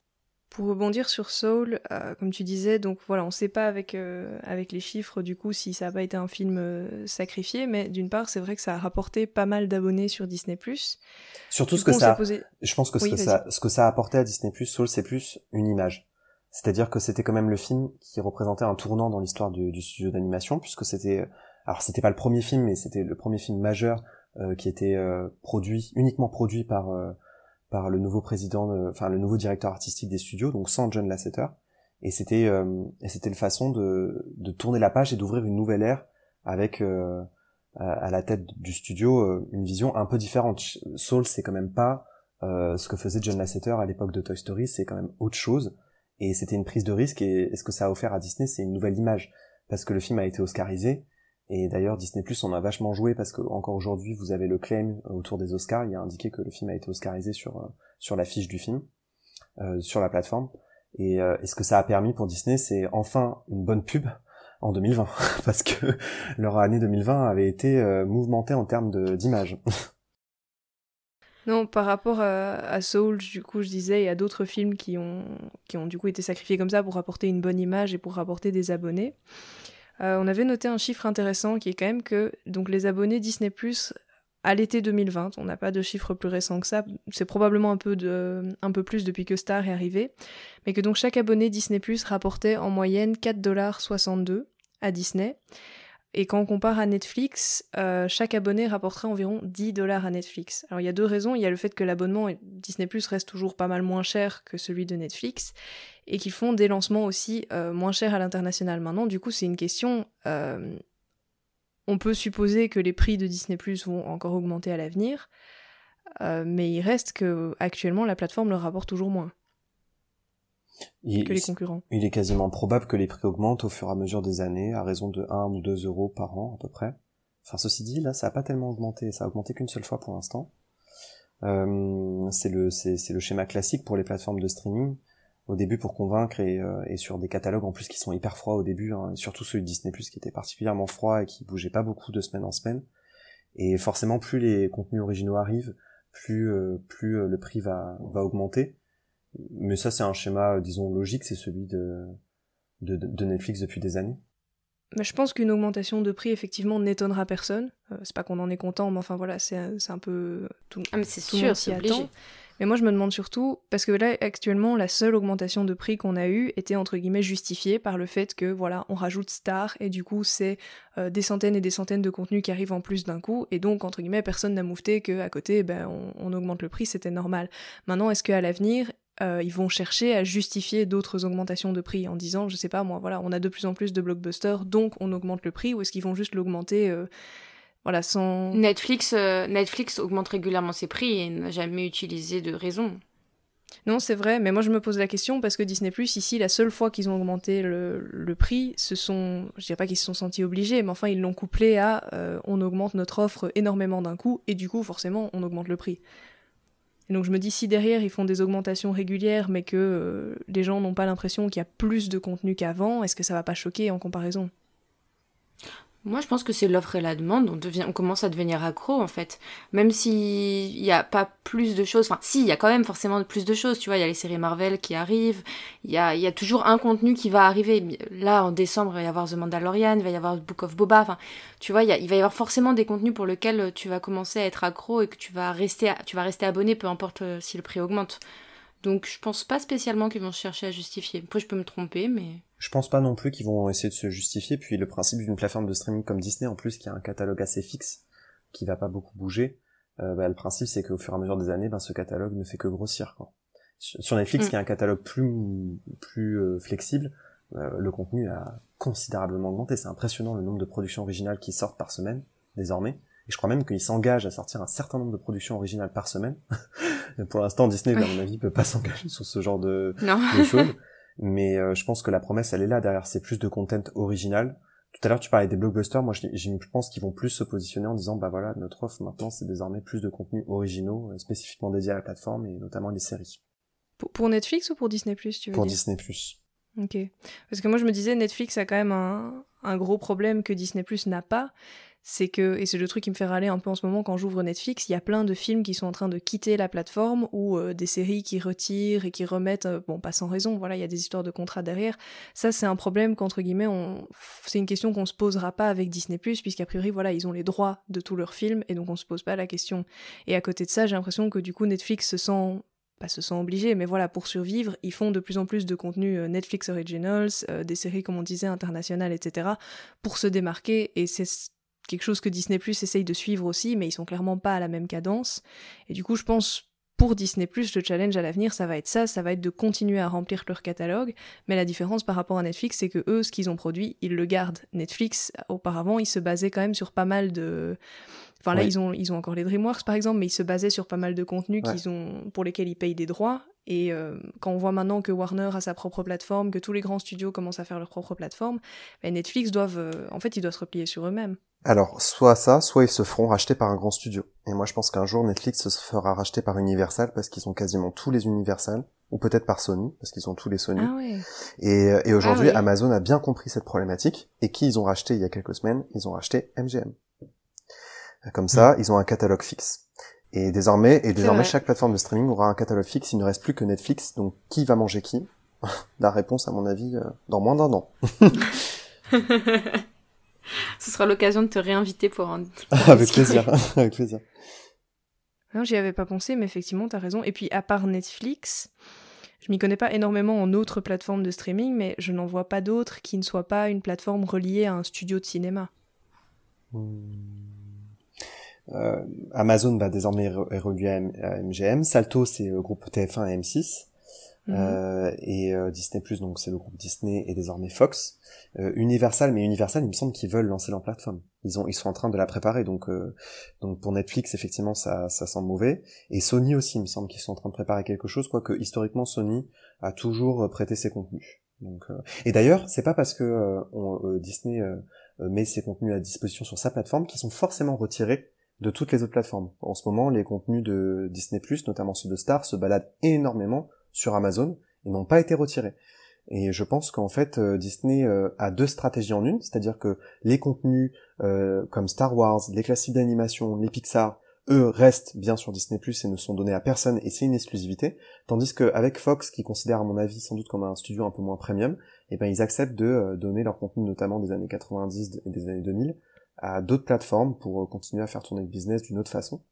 [SPEAKER 10] Pour rebondir sur Soul, euh, comme tu disais, donc voilà, on sait pas avec, euh, avec les chiffres du coup si ça a pas été un film euh, sacrifié, mais d'une part, c'est vrai que ça a rapporté pas mal d'abonnés sur Disney+.
[SPEAKER 12] Surtout
[SPEAKER 10] Du
[SPEAKER 12] ce que
[SPEAKER 10] coup,
[SPEAKER 12] ça,
[SPEAKER 10] posé-
[SPEAKER 12] je pense que ce
[SPEAKER 10] Oui,
[SPEAKER 12] que ça, ce que ça a apporté à Disney Plus, Soul, c'est plus une image. C'est-à-dire que c'était quand même le film qui représentait un tournant dans l'histoire du, du studio d'animation, puisque c'était, alors c'était pas le premier film, mais c'était le premier film majeur euh, qui était euh, produit, uniquement produit par euh, par le nouveau président, de- enfin le nouveau directeur artistique des studios, donc sans John Lasseter. Et c'était euh, c'était une façon de de tourner la page et d'ouvrir une nouvelle ère avec euh, à à la tête du studio euh, une vision un peu différente. Soul, c'est quand même pas euh, ce que faisait John Lasseter à l'époque de Toy Story, c'est quand même autre chose. Et c'était une prise de risque. Et, et ce que ça a offert à Disney, c'est une nouvelle image, parce que le film a été oscarisé. Et d'ailleurs, Disney Plus en a vachement joué parce que encore aujourd'hui, vous avez le claim autour des Oscars. Il a indiqué que le film a été oscarisé sur euh, sur l'affiche du film, euh, sur la plateforme. Et, euh, et ce que ça a permis pour Disney, c'est enfin une bonne pub en 2020, parce que leur année 2020 avait été euh, mouvementée en termes d'image.
[SPEAKER 10] Non, par rapport à, à Soul, du coup, je disais, y a d'autres films qui ont, qui ont du coup été sacrifiés comme ça pour apporter une bonne image et pour rapporter des abonnés. Euh, on avait noté un chiffre intéressant qui est quand même que donc les abonnés Disney Plus à l'été 2020, on n'a pas de chiffre plus récent que ça, c'est probablement un peu, un peu plus depuis que Star est arrivé, mais que donc chaque abonné Disney Plus rapportait en moyenne 4,62$ à Disney. Et quand on compare à Netflix, euh, chaque abonné rapporterait environ 10 dollars à Netflix. Alors il y a deux raisons. Il y a le fait que l'abonnement Disney Plus reste toujours pas mal moins cher que celui de Netflix et qu'ils font des lancements aussi euh, moins chers à l'international. Maintenant, du coup, c'est une question. euh, on peut supposer que les prix de Disney Plus vont encore augmenter à l'avenir, mais il reste que actuellement la plateforme leur rapporte toujours moins
[SPEAKER 12] Il,
[SPEAKER 10] que les concurrents.
[SPEAKER 12] il est quasiment probable que les prix augmentent au fur et à mesure des années, à raison de 1 ou 2 euros par an à peu près. Enfin, ceci dit, là, ça a pas tellement augmenté. Ça a augmenté qu'une seule fois pour l'instant. Euh, c'est le, c'est, c'est le schéma classique pour les plateformes de streaming. Au début, pour convaincre et, euh, et sur des catalogues en plus qui sont hyper froids au début, hein, et surtout celui de Disney Plus qui était particulièrement froid et qui bougeait pas beaucoup de semaine en semaine. Et forcément, plus les contenus originaux arrivent, plus, euh, plus le prix va, va augmenter. Mais ça, c'est un schéma, euh, disons, logique, c'est celui de, de, de Netflix depuis des années.
[SPEAKER 10] Mais je pense qu'une augmentation de prix, effectivement, n'étonnera personne. Euh, c'est pas qu'on en est content, mais enfin voilà, c'est un- c'est un peu. Tout,
[SPEAKER 9] Ah, mais c'est sûr, c'est obligé.
[SPEAKER 10] attend. Mais moi, je me demande surtout, parce que là, actuellement, la seule augmentation de prix qu'on a eue était entre guillemets justifiée par le fait que, voilà, on rajoute Star, et du coup, c'est euh, des centaines et des centaines de contenus qui arrivent en plus d'un coup, et donc, entre guillemets, personne n'a moufté qu'à côté, ben, on, on augmente le prix, c'était normal. Maintenant, est-ce qu'à l'avenir, euh, ils vont chercher à justifier d'autres augmentations de prix en disant, je sais pas moi, voilà, on a de plus en plus de blockbusters, donc on augmente le prix, ou est-ce qu'ils vont juste l'augmenter, euh, voilà, sans.
[SPEAKER 9] Netflix, euh, Netflix augmente régulièrement ses prix et n'a jamais utilisé de raison.
[SPEAKER 10] Non, c'est vrai, mais moi je me pose la question parce que Disney Plus, ici, la seule fois qu'ils ont augmenté le, le prix, ce sont, je dirais pas qu'ils se sont sentis obligés, mais enfin ils l'ont couplé à euh, on augmente notre offre énormément d'un coup et du coup forcément on augmente le prix. Et donc je me dis si derrière ils font des augmentations régulières mais que euh, les gens n'ont pas l'impression qu'il y a plus de contenu qu'avant, est-ce que ça va pas choquer en comparaison?
[SPEAKER 9] Moi, je pense que c'est l'offre et la demande. On, devient, on commence à devenir accro, en fait. Même s'il n'y a pas plus de choses. Enfin, si, il y a quand même forcément plus de choses. Tu vois, il y a les séries Marvel qui arrivent. Il y a, y a toujours un contenu qui va arriver. Là, en décembre, il va y avoir The Mandalorian, il va y avoir Book of Boba. Enfin, tu vois, il, y il va y avoir forcément des contenus pour lesquels tu vas commencer à être accro et que tu vas rester, tu vas rester abonné, peu importe euh, si le prix augmente. Donc, je pense pas spécialement qu'ils vont chercher à justifier. Après, je peux me tromper, mais.
[SPEAKER 12] Je pense pas non plus qu'ils vont essayer de se justifier. Puis le principe d'une plateforme de streaming comme Disney, en plus, qui a un catalogue assez fixe, qui va pas beaucoup bouger, euh, bah, le principe c'est qu'au fur et à mesure des années, ben, ce catalogue ne fait que grossir. Quoi. Sur Netflix,
[SPEAKER 9] Mm.
[SPEAKER 12] qui a un catalogue plus plus euh, flexible, euh, le contenu a considérablement augmenté. C'est impressionnant le nombre de productions originales qui sortent par semaine désormais. Et je crois même qu'ils s'engagent à sortir un certain nombre de productions originales par semaine. Pour l'instant, Disney, à mon avis, peut pas s'engager sur ce genre de choses. Mais euh, je pense que la promesse, elle est là derrière. C'est plus de content original. Tout à l'heure, tu parlais des blockbusters. Moi, je, je pense qu'ils vont plus se positionner en disant, bah voilà, notre offre maintenant, c'est désormais plus de contenus originaux, euh, spécifiquement dédiés à la plateforme et notamment les séries.
[SPEAKER 10] pour, pour Netflix ou pour Disney Plus, tu veux
[SPEAKER 12] Pour
[SPEAKER 10] dire
[SPEAKER 12] Disney Plus.
[SPEAKER 10] Ok. Parce que moi, je me disais, Netflix a quand même un, un gros problème que Disney Plus n'a pas. C'est que, et c'est le truc qui me fait râler un peu en ce moment quand j'ouvre Netflix, il y a plein de films qui sont en train de quitter la plateforme ou euh, des séries qui retirent et qui remettent, euh, bon, pas sans raison, voilà, il y a des histoires de contrats derrière. Ça, c'est un problème qu'entre guillemets, c'est une question qu'on se posera pas avec Disney puisqu'a priori, voilà, ils ont les droits de tous leurs films et donc on se pose pas la question. Et à côté de ça, j'ai l'impression que du coup, Netflix se sent pas se sent obligé, mais voilà, pour survivre, ils font de plus en plus de contenu euh, Netflix Originals, des séries, comme on disait, internationales, etc., pour se démarquer, et c'est quelque chose que Disney Plus essaye de suivre aussi, mais ils sont clairement pas à la même cadence. Et du coup, je pense, pour Disney Plus, le challenge à l'avenir, ça va être ça, ça va être de continuer à remplir leur catalogue, mais la différence par rapport à Netflix, c'est que eux, ce qu'ils ont produit, ils le gardent. Netflix, auparavant, ils se basaient quand même sur pas mal de... Enfin là, ils, ont, ils ont encore les DreamWorks par exemple, mais ils se basaient sur pas mal de contenus
[SPEAKER 12] Ouais.
[SPEAKER 10] qu'ils ont, pour lesquels ils payent des droits. Et euh, quand on voit maintenant que Warner a sa propre plateforme, que tous les grands studios commencent à faire leur propre plateforme, ben Netflix doivent, euh, en fait, ils doivent se replier sur eux-mêmes.
[SPEAKER 12] Alors, soit ça, soit ils se feront racheter par un grand studio. Et moi, je pense qu'un jour, Netflix se fera racheter par Universal parce qu'ils ont quasiment tous les Universal, ou peut-être par Sony, parce qu'ils ont tous les Sony.
[SPEAKER 10] Ah ouais.
[SPEAKER 12] Et, et aujourd'hui,
[SPEAKER 9] Ah.
[SPEAKER 12] Amazon a bien compris cette problématique. Et qui ils ont racheté il y a quelques semaines? Ils ont racheté MGM. Comme ça, ils ont un catalogue fixe. Et désormais, et désormais, chaque plateforme de streaming aura un catalogue fixe. Il ne reste plus que Netflix. Donc, qui va manger qui? La réponse, à mon avis, euh, dans moins d'un an.
[SPEAKER 9] Ce sera l'occasion de te réinviter pour un.
[SPEAKER 12] Avec plaisir. Avec plaisir.
[SPEAKER 10] Non, j'y avais pas pensé, mais effectivement, t'as raison. Et puis, à part Netflix, je m'y connais pas énormément en autres plateformes de streaming, mais je n'en vois pas d'autres qui ne soient pas une plateforme reliée à un studio de cinéma.
[SPEAKER 12] Euh, Amazon bah, désormais est re- est relié à, M- à MGM. Salto c'est le groupe TF1 et M6.
[SPEAKER 10] Mhm.
[SPEAKER 12] Euh, et euh, Disney Plus donc c'est le groupe Disney et désormais Fox. Euh, Universal mais Universal il me semble qu'ils veulent lancer leur plateforme. Ils ont ils sont en train de la préparer donc euh, donc pour Netflix effectivement ça ça sent mauvais et Sony aussi il me semble qu'ils sont en train de préparer quelque chose quoique historiquement Sony a toujours euh, prêté ses contenus. Donc euh, et d'ailleurs c'est pas parce que on- Disney met ses contenus à disposition sur sa plateforme qu'ils sont forcément retirés de toutes les autres plateformes. En ce moment, les contenus de Disney+, notamment ceux de Star, se baladent énormément sur Amazon et n'ont pas été retirés. Et je pense qu'en fait, euh, Disney euh, a deux stratégies en une, c'est-à-dire que les contenus euh, comme Star Wars, les classiques d'animation, les Pixar, eux restent bien sur Disney+, et ne sont donnés à personne, et c'est une exclusivité, tandis qu'avec Fox, qui considère à mon avis sans doute comme un studio un peu moins premium, eh ben ils acceptent de euh, donner leur contenu, notamment des années 90 et des années 2000, à d'autres plateformes pour continuer à faire tourner le business d'une autre façon.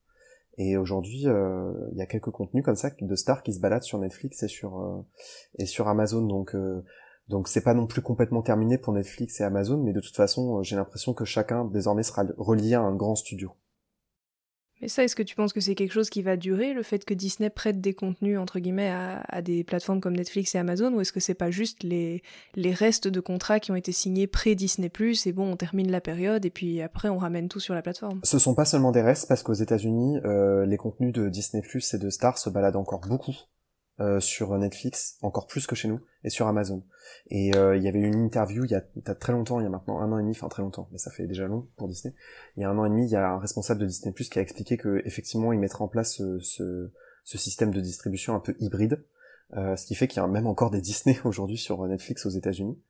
[SPEAKER 12] Et aujourd'hui, euh, il y a quelques contenus comme ça de stars qui se baladent sur Netflix et sur euh, et sur Amazon. Donc euh, donc c'est pas non plus complètement terminé pour Netflix et Amazon, mais de toute façon, euh, j'ai l'impression que chacun désormais sera relié à un grand studio.
[SPEAKER 10] Mais ça, est-ce que tu penses que c'est quelque chose qui va durer, le fait que Disney prête des contenus, entre guillemets, à, des plateformes comme Netflix et Amazon, ou est-ce que c'est pas juste les, restes de contrats qui ont été signés pré-Disney+, et bon, on termine la période, et puis après, on ramène tout sur la plateforme?
[SPEAKER 12] Ce sont pas seulement des restes, parce qu'aux États-Unis, euh, les contenus de Disney et de Star se baladent encore beaucoup euh, sur Netflix, encore plus que chez nous, et sur Amazon. Et euh, il y avait une interview il y a, très longtemps, il y a maintenant un an et demi, enfin très longtemps, mais ça fait déjà long pour Disney. Il y a un an et demi, il y a un responsable de Disney Plus qui a expliqué que effectivement, il mettrait en place ce, ce, ce système de distribution un peu hybride, euh, ce qui fait qu'il y a même encore des Disney aujourd'hui sur Netflix aux États-Unis.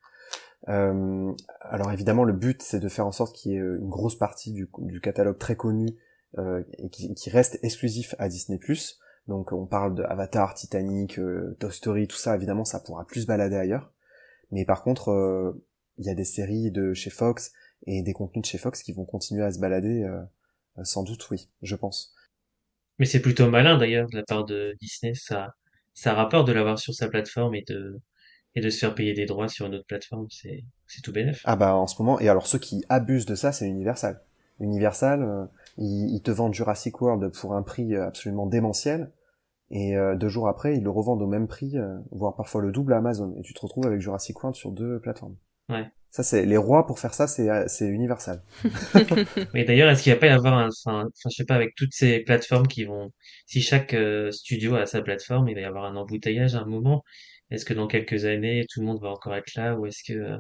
[SPEAKER 12] Euh, alors évidemment, le but c'est de faire en sorte qu'il y ait une grosse partie du, catalogue très connu euh, et qui, qui reste exclusif à Disney+. Donc on parle de Avatar, Titanic, euh, Toy Story, tout ça. Évidemment, ça pourra plus se balader ailleurs. Mais par contre, euh, il y a des séries de chez Fox et des contenus de chez Fox qui vont continuer à se balader. euh, sans doute, oui, je pense.
[SPEAKER 11] Mais c'est plutôt malin d'ailleurs de la part de Disney, ça, ça rapporte de l'avoir sur sa plateforme et de, et de se faire payer des droits sur une autre plateforme, c'est, c'est tout bénef.
[SPEAKER 12] Ah bah en ce moment, et alors ceux qui abusent de ça, c'est Universal. Universal, ils, ils te vendent Jurassic World pour un prix euh, absolument démentiel, et euh, deux jours après, ils le revendent au même prix, euh, voire parfois le double à Amazon, et tu te retrouves avec Jurassic World sur deux plateformes.
[SPEAKER 11] Ouais.
[SPEAKER 12] Ça, c'est les rois pour faire ça, c'est c'est Universal.
[SPEAKER 11] Mais d'ailleurs, est-ce qu'il va pas y avoir un, enfin, je sais pas, avec toutes ces plateformes qui vont, si chaque euh, studio a sa plateforme, il va y avoir un embouteillage à un moment. Est-ce que dans quelques années, tout le monde va encore être là, ou est-ce que euh,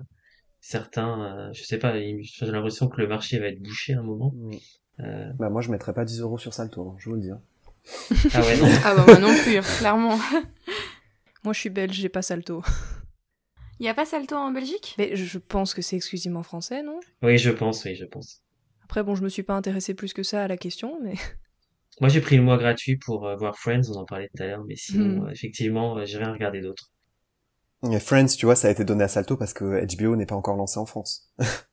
[SPEAKER 11] certains, euh, je sais pas, il- j'ai l'impression que le marché va être bouché à un moment. Euh,
[SPEAKER 12] Bah moi, je mettrais pas 10 euros sur Salto, hein, je vous le dis. hein.
[SPEAKER 11] ah ouais, non.
[SPEAKER 9] Ah bah moi non plus, hein, clairement.
[SPEAKER 10] Moi, je suis belge, j'ai pas Salto.
[SPEAKER 9] Il y a pas Salto en Belgique?
[SPEAKER 10] Mais je pense que c'est exclusivement français, non?
[SPEAKER 11] Oui, je pense, oui, je pense.
[SPEAKER 10] Après, bon, je me suis pas intéressé plus que ça à la question, mais...
[SPEAKER 11] Moi, j'ai pris le mois gratuit pour euh, voir Friends, on en parlait tout à l'heure, mais sinon,
[SPEAKER 10] Hmm.
[SPEAKER 11] euh, effectivement, j'ai rien regardé d'autre.
[SPEAKER 12] Friends, tu vois, ça a été donné à Salto parce que HBO n'est pas encore lancé en France.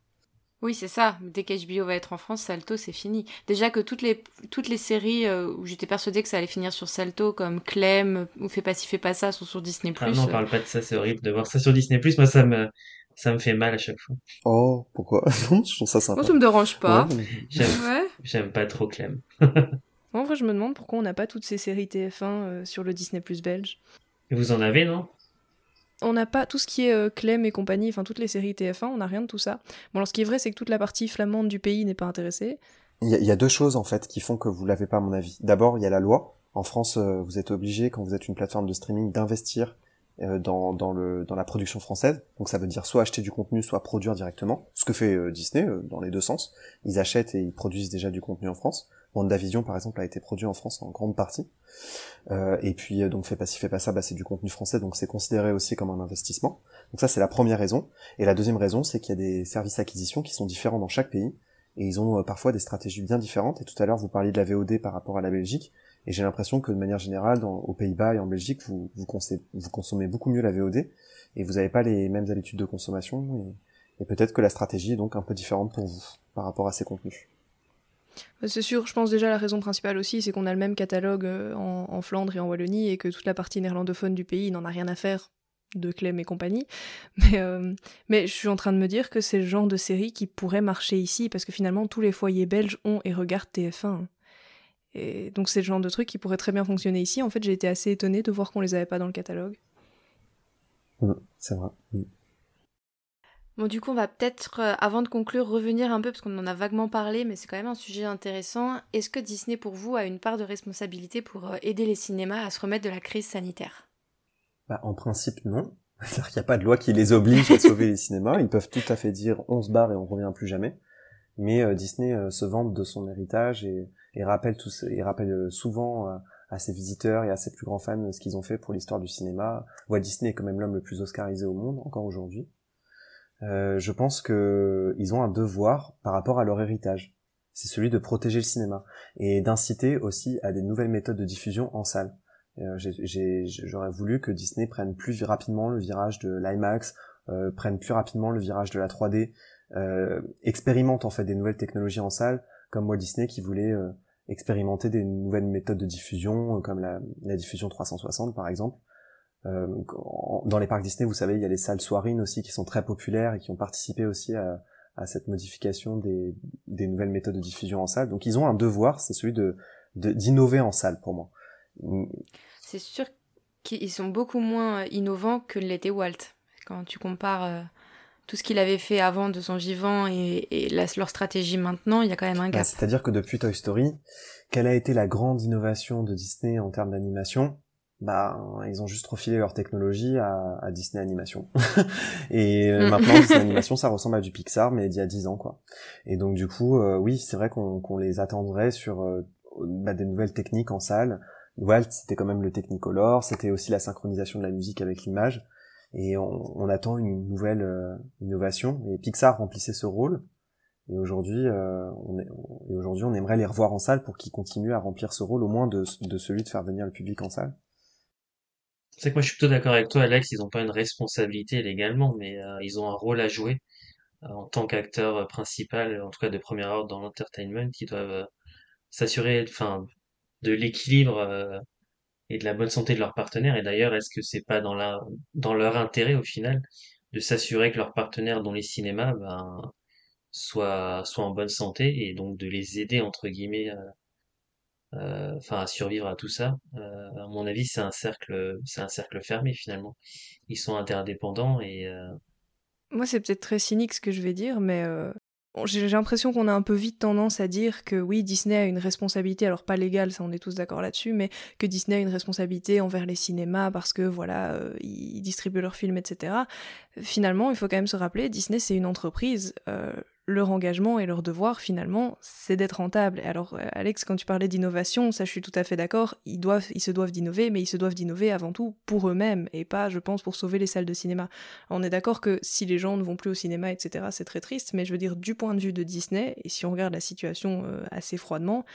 [SPEAKER 9] Oui, c'est ça. Dès qu'HBO va être en France, Salto, c'est fini. Déjà que toutes les, toutes les séries euh, où j'étais persuadée que ça allait finir sur Salto, comme Clem ou Fais pas ci, fais pas ça, sont sur Disney+.
[SPEAKER 11] Ah non, on parle pas de ça, c'est horrible de voir ça sur Disney+. Moi, ça me, ça me fait mal à chaque fois.
[SPEAKER 12] Oh, pourquoi? Non, je trouve ça sympa.
[SPEAKER 9] Moi, ça me dérange pas.
[SPEAKER 12] Ouais, mais-
[SPEAKER 11] J'aime,
[SPEAKER 9] Ouais.
[SPEAKER 11] j'aime pas trop Clem.
[SPEAKER 10] En vrai, je me demande pourquoi on n'a pas toutes ces séries TF1 euh, sur le Disney Plus belge.
[SPEAKER 11] Et vous en avez, non?
[SPEAKER 10] On n'a pas tout ce qui est euh, Clem et compagnie, enfin toutes les séries TF1, on n'a rien de tout ça. Bon, alors ce qui est vrai, c'est que toute la partie flamande du pays n'est pas intéressée.
[SPEAKER 12] Il y, a, deux choses en fait qui font que vous l'avez pas à mon avis. D'abord, il y a la loi. En France, euh, vous êtes obligé quand vous êtes une plateforme de streaming d'investir euh, dans, dans, la production française. Donc ça veut dire soit acheter du contenu, soit produire directement. Ce que fait Disney dans les deux sens. Ils achètent et ils produisent déjà du contenu en France. WandaVision par exemple a été produit en France en grande partie. et puis donc fait pas ci fait pas ça, bah, c'est du contenu français, donc c'est considéré aussi comme un investissement. Donc ça c'est la première raison. Et la deuxième raison c'est qu'il y a des services d'acquisition qui sont différents dans chaque pays et ils ont parfois des stratégies bien différentes. Et tout à l'heure vous parliez de la VOD par rapport à la Belgique. Et j'ai l'impression que de manière générale, aux Pays-Bas et en Belgique, vous, consommez, beaucoup mieux la VOD et vous n'avez pas les mêmes habitudes de consommation. Et peut-être que la stratégie est donc un peu différente pour vous par rapport à ces contenus.
[SPEAKER 10] C'est sûr, je pense déjà la raison principale aussi, c'est qu'on a le même catalogue euh, en, Flandre et en Wallonie et que toute la partie néerlandophone du pays n'en a rien à faire de Clem et compagnie. Mais, euh, mais je suis en train de me dire que c'est le genre de série qui pourrait marcher ici parce que finalement tous les foyers belges ont et regardent TF1. Et donc c'est le genre de truc qui pourrait très bien fonctionner ici. En fait, j'ai été assez étonnée de voir qu'on les avait pas dans le catalogue.
[SPEAKER 12] Mmh, c'est vrai. Mmh.
[SPEAKER 9] Bon, du coup, on va peut-être, euh, avant de conclure, revenir un peu, parce qu'on en a vaguement parlé, mais c'est quand même un sujet intéressant. Est-ce que Disney, pour vous, a une part de responsabilité pour euh, aider les cinémas à se remettre de la crise sanitaire?
[SPEAKER 12] Bah, En principe, non. C'est-à-dire n'y a pas de loi qui les oblige à sauver les cinémas. Ils peuvent tout à fait dire on se barre et on revient plus jamais. Mais euh, Disney se vante de son héritage et, rappelle, tous, et rappelle souvent à ses visiteurs et à ses plus grands fans ce qu'ils ont fait pour l'histoire du cinéma. Walt Disney est quand même l'homme le plus oscarisé au monde, encore aujourd'hui. Euh, je pense que ils ont un devoir par rapport à leur héritage. C'est celui de protéger le cinéma et d'inciter aussi à des nouvelles méthodes de diffusion en salle. Euh, J'aurais voulu que Disney prenne plus rapidement le virage de l'IMAX, euh, prenne plus rapidement le virage de la 3D, euh, expérimente en fait des nouvelles technologies en salle, comme Walt Disney qui voulait expérimenter des nouvelles méthodes de diffusion, comme la, la diffusion 360 par exemple. Euh, dans les parcs Disney, vous savez, il y a les salles soirines aussi qui sont très populaires et qui ont participé aussi à, à cette modification des, des, nouvelles méthodes de diffusion en salle. Donc ils ont un devoir, c'est celui de d'innover en salle pour moi.
[SPEAKER 9] C'est sûr qu'ils sont beaucoup moins innovants que l'était Walt. Quand tu compares euh, tout ce qu'il avait fait avant de son vivant et, et la, leur stratégie maintenant, il y a quand même un gap.
[SPEAKER 12] Bah, C'est-à-dire que depuis Toy Story, quelle a été la grande innovation de Disney en termes d'animation? Bah ils ont juste refilé leur technologie à, à Disney Animation. Et euh, maintenant Disney Animation ça ressemble à du Pixar mais d'il y a 10 ans quoi. Et donc du coup euh, oui c'est vrai qu'on qu'on les attendrait sur euh, bah, des nouvelles techniques en salle. Walt c'était quand même le Technicolor c'était aussi la synchronisation de la musique avec l'image. Et on, on, attend une nouvelle euh, innovation. Et Pixar remplissait ce rôle. Et aujourd'hui euh, on, aujourd'hui on aimerait les revoir en salle pour qu'ils continuent à remplir ce rôle au moins de, de celui de faire venir le public en salle
[SPEAKER 11] c'est que moi je suis plutôt d'accord avec toi Alex, ils n'ont pas une responsabilité légalement, mais euh, ils ont un rôle à jouer euh, en tant qu'acteur principal, en tout cas de première ordre dans l'entertainment, qui doivent euh, s'assurer de l'équilibre et de la bonne santé de leurs partenaires. Et d'ailleurs, est-ce que c'est pas dans la dans leur intérêt au final de s'assurer que leurs partenaires dans les cinémas ben, soient en bonne santé et donc de les aider entre guillemets euh, enfin à survivre à tout ça. Euh, à mon avis, c'est un cercle, c'est un cercle fermé finalement. Ils sont interdépendants et. Euh...
[SPEAKER 10] Moi, c'est peut-être très cynique ce que je vais dire, mais euh, j'ai l'impression qu'on a un peu vite tendance à dire que oui, Disney a une responsabilité, alors pas légale, ça on est tous d'accord là-dessus, mais que Disney a une responsabilité envers les cinémas parce que voilà, euh, ils distribuent leurs films, etc. Finalement, il faut quand même se rappeler, Disney c'est une entreprise. Euh, leur engagement et leur devoir finalement, c'est d'être rentable. Alors euh, Alex, quand tu parlais d'innovation, ça je suis tout à fait d'accord, ils se doivent d'innover, mais ils se doivent d'innover avant tout pour eux-mêmes et pas, je pense, pour sauver les salles de cinéma. On est d'accord que si les gens ne vont plus au cinéma, etc., c'est très triste, mais je veux dire du point de vue de Disney, et si on regarde la situation euh, assez froidement,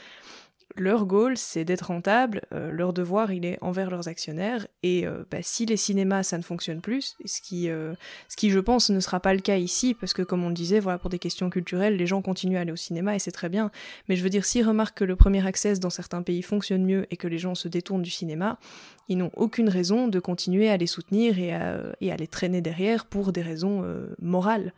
[SPEAKER 10] leur goal, c'est d'être rentable, euh, leur devoir, il est envers leurs actionnaires, et euh, bah, si les cinémas, ça ne fonctionne plus, ce qui, euh, ce qui, je pense, ne sera pas le cas ici, parce que comme on le disait, voilà, pour des questions culturelles, les gens continuent à aller au cinéma, et c'est très bien, mais je veux dire, s'ils remarquent que le premier accès dans certains pays fonctionne mieux, et que les gens se détournent du cinéma, ils n'ont aucune raison de continuer à les soutenir et à, et à les traîner derrière pour des raisons morales.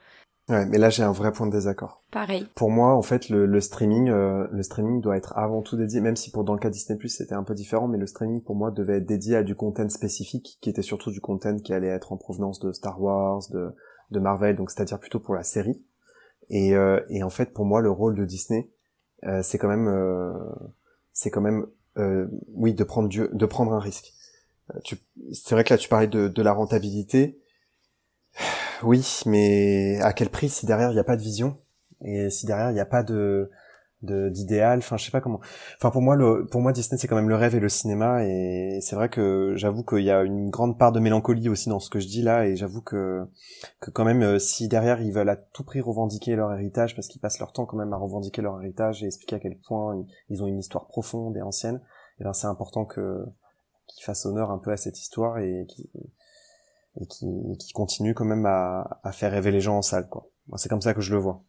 [SPEAKER 12] Ouais, mais là j'ai un vrai point de désaccord.
[SPEAKER 9] Pareil.
[SPEAKER 12] Pour moi, en fait, le, le streaming, euh, le streaming doit être avant tout dédié, même si pour dans le cas Disney Plus c'était un peu différent, mais le streaming pour moi devait être dédié à du content spécifique, qui était surtout du content qui allait être en provenance de Star Wars, de, de Marvel, donc c'est-à-dire plutôt pour la série. Et, euh, et en fait, pour moi, le rôle de Disney, euh, c'est quand même, euh, c'est quand même, euh, oui, de prendre du, de prendre un risque. tu, c'est vrai que là tu parlais de, de la rentabilité. Oui, mais à quel prix si derrière il n'y a pas de vision et si derrière il n'y a pas de d'idéal enfin je sais pas comment. Enfin pour moi le pour moi Disney c'est quand même le rêve et le cinéma et c'est vrai que j'avoue qu'il y a une grande part de mélancolie aussi dans ce que je dis là et j'avoue que que quand même euh, si derrière ils veulent à tout prix revendiquer leur héritage parce qu'ils passent leur temps quand même à revendiquer leur héritage et expliquer à quel point ils ont une histoire profonde et ancienne et ben c'est important que qu'ils fassent honneur un peu à cette histoire et qui et qui, continue quand même à, faire rêver les gens en salle quoi c'est comme ça que je le vois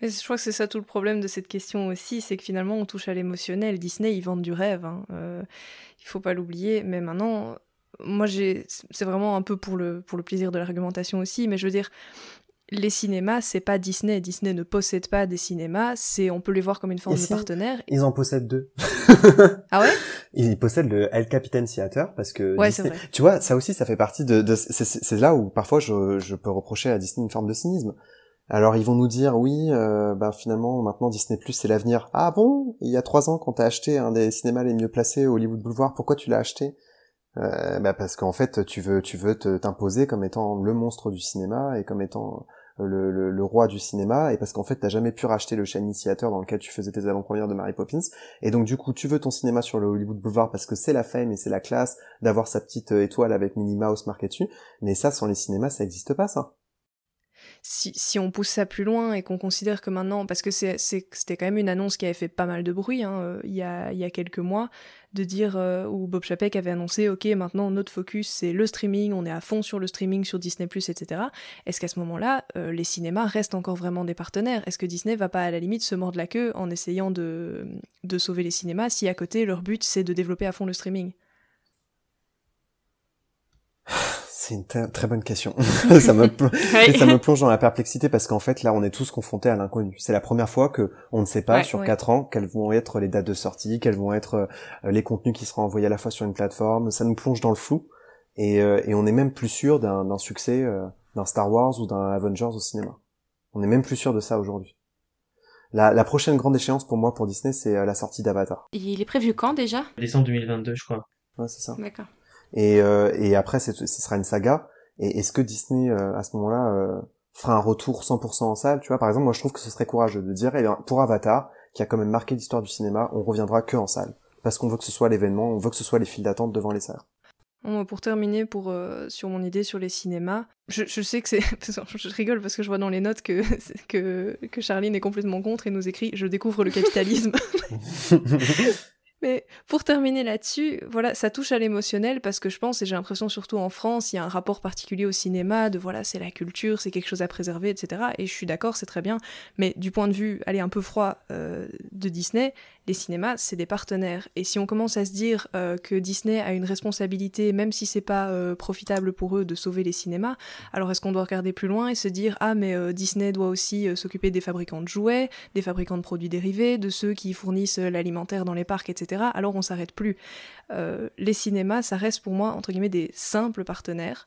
[SPEAKER 10] mais je crois que c'est ça tout le problème de cette question aussi, c'est que finalement on touche à l'émotionnel. Disney, ils vendent du rêve, hein. euh, il faut pas l'oublier. Mais maintenant, moi j'ai, c'est vraiment un peu pour le plaisir de l'argumentation aussi. Mais je veux dire, les cinémas, c'est pas Disney. Disney ne possède pas des cinémas. C'est, on peut les voir comme une forme de partenaire.
[SPEAKER 12] Ils en possèdent deux.
[SPEAKER 10] ah ouais?
[SPEAKER 12] Ils possèdent le El Capitan Theater parce que
[SPEAKER 10] ouais,
[SPEAKER 12] Disney...
[SPEAKER 10] vrai.
[SPEAKER 12] tu vois, ça aussi, ça fait partie de. de c'est là où parfois je, je peux reprocher à Disney une forme de cynisme. Alors ils vont nous dire oui, euh, bah finalement maintenant Disney Plus c'est l'avenir. Ah bon? Il y a trois ans quand t'as acheté un des cinémas les mieux placés au Hollywood Boulevard, pourquoi tu l'as acheté? Euh, bah parce qu'en fait tu veux tu veux t'imposer comme étant le monstre du cinéma et comme étant le, le, le roi du cinéma et parce qu'en fait t'as jamais pu racheter le chien initiateur dans lequel tu faisais tes avant-premières de Mary Poppins. Et donc du coup tu veux ton cinéma sur le Hollywood Boulevard parce que c'est la fame et c'est la classe d'avoir sa petite étoile avec Minnie Mouse marquée dessus. Mais ça sans les cinémas ça existe pas ça
[SPEAKER 10] si, on pousse ça plus loin et qu'on considère que maintenant, parce que c'était quand même une annonce qui avait fait pas mal de bruit hein, euh, il, y a, il y a quelques mois, de dire, euh, où Bob Chapek avait annoncé, ok, maintenant notre focus c'est le streaming, on est à fond sur le streaming, sur Disney ⁇ etc. Est-ce qu'à ce, moment-là, euh, les cinémas restent encore vraiment des partenaires? Est-ce que Disney va pas à la limite se mordre la queue en essayant de, de sauver les cinémas si à côté leur but c'est de développer à fond le streaming?
[SPEAKER 12] C'est une très bonne question. ça, me ça me plonge dans la perplexité parce qu'en fait là on est tous confrontés à l'inconnu. C'est la première fois que on ne sait pas sur quatre ans quelles vont être les dates de sortie, quels vont être euh, les contenus qui seront envoyés à la fois sur une plateforme. Ça nous plonge dans le flou et, euh, et on est même plus sûr d'un succès euh, d'un Star Wars ou d'un Avengers au cinéma. On est même plus sûr de ça aujourd'hui. La, la, prochaine grande échéance pour moi pour Disney c'est la sortie d'Avatar.
[SPEAKER 9] Il est prévu quand déjà?
[SPEAKER 11] Décembre 2022 je crois.
[SPEAKER 12] Ouais c'est ça.
[SPEAKER 9] D'accord.
[SPEAKER 12] Et, euh, et après, ce sera une saga. Et est-ce que Disney, euh, à ce moment-là, euh, fera un retour 100% en salle Tu vois, par exemple, moi, je trouve que ce serait courageux de dire, eh bien, pour Avatar, qui a quand même marqué l'histoire du cinéma, on reviendra que en salle, parce qu'on veut que ce soit l'événement, on veut que ce soit les files d'attente devant les salles.
[SPEAKER 10] pour terminer, pour sur mon idée sur les cinémas, je, je sais que c'est, je rigole parce que je vois dans les notes que que que Charline est complètement contre et nous écrit "Je découvre le capitalisme". Mais pour terminer là-dessus, voilà, ça touche à l'émotionnel parce que je pense, et j'ai l'impression surtout en France, il y a un rapport particulier au cinéma, de voilà, c'est la culture, c'est quelque chose à préserver, etc. Et je suis d'accord, c'est très bien. Mais du point de vue, allez, un peu froid euh, de Disney, les cinémas, c'est des partenaires. Et si on commence à se dire euh, que Disney a une responsabilité, même si c'est pas euh, profitable pour eux de sauver les cinémas, alors est-ce qu'on doit regarder plus loin et se dire ah mais euh, Disney doit aussi s'occuper des fabricants de jouets, des fabricants de produits dérivés, de ceux qui fournissent l'alimentaire dans les parcs, etc. Alors on s'arrête plus. les cinémas, ça reste pour moi entre guillemets des simples partenaires.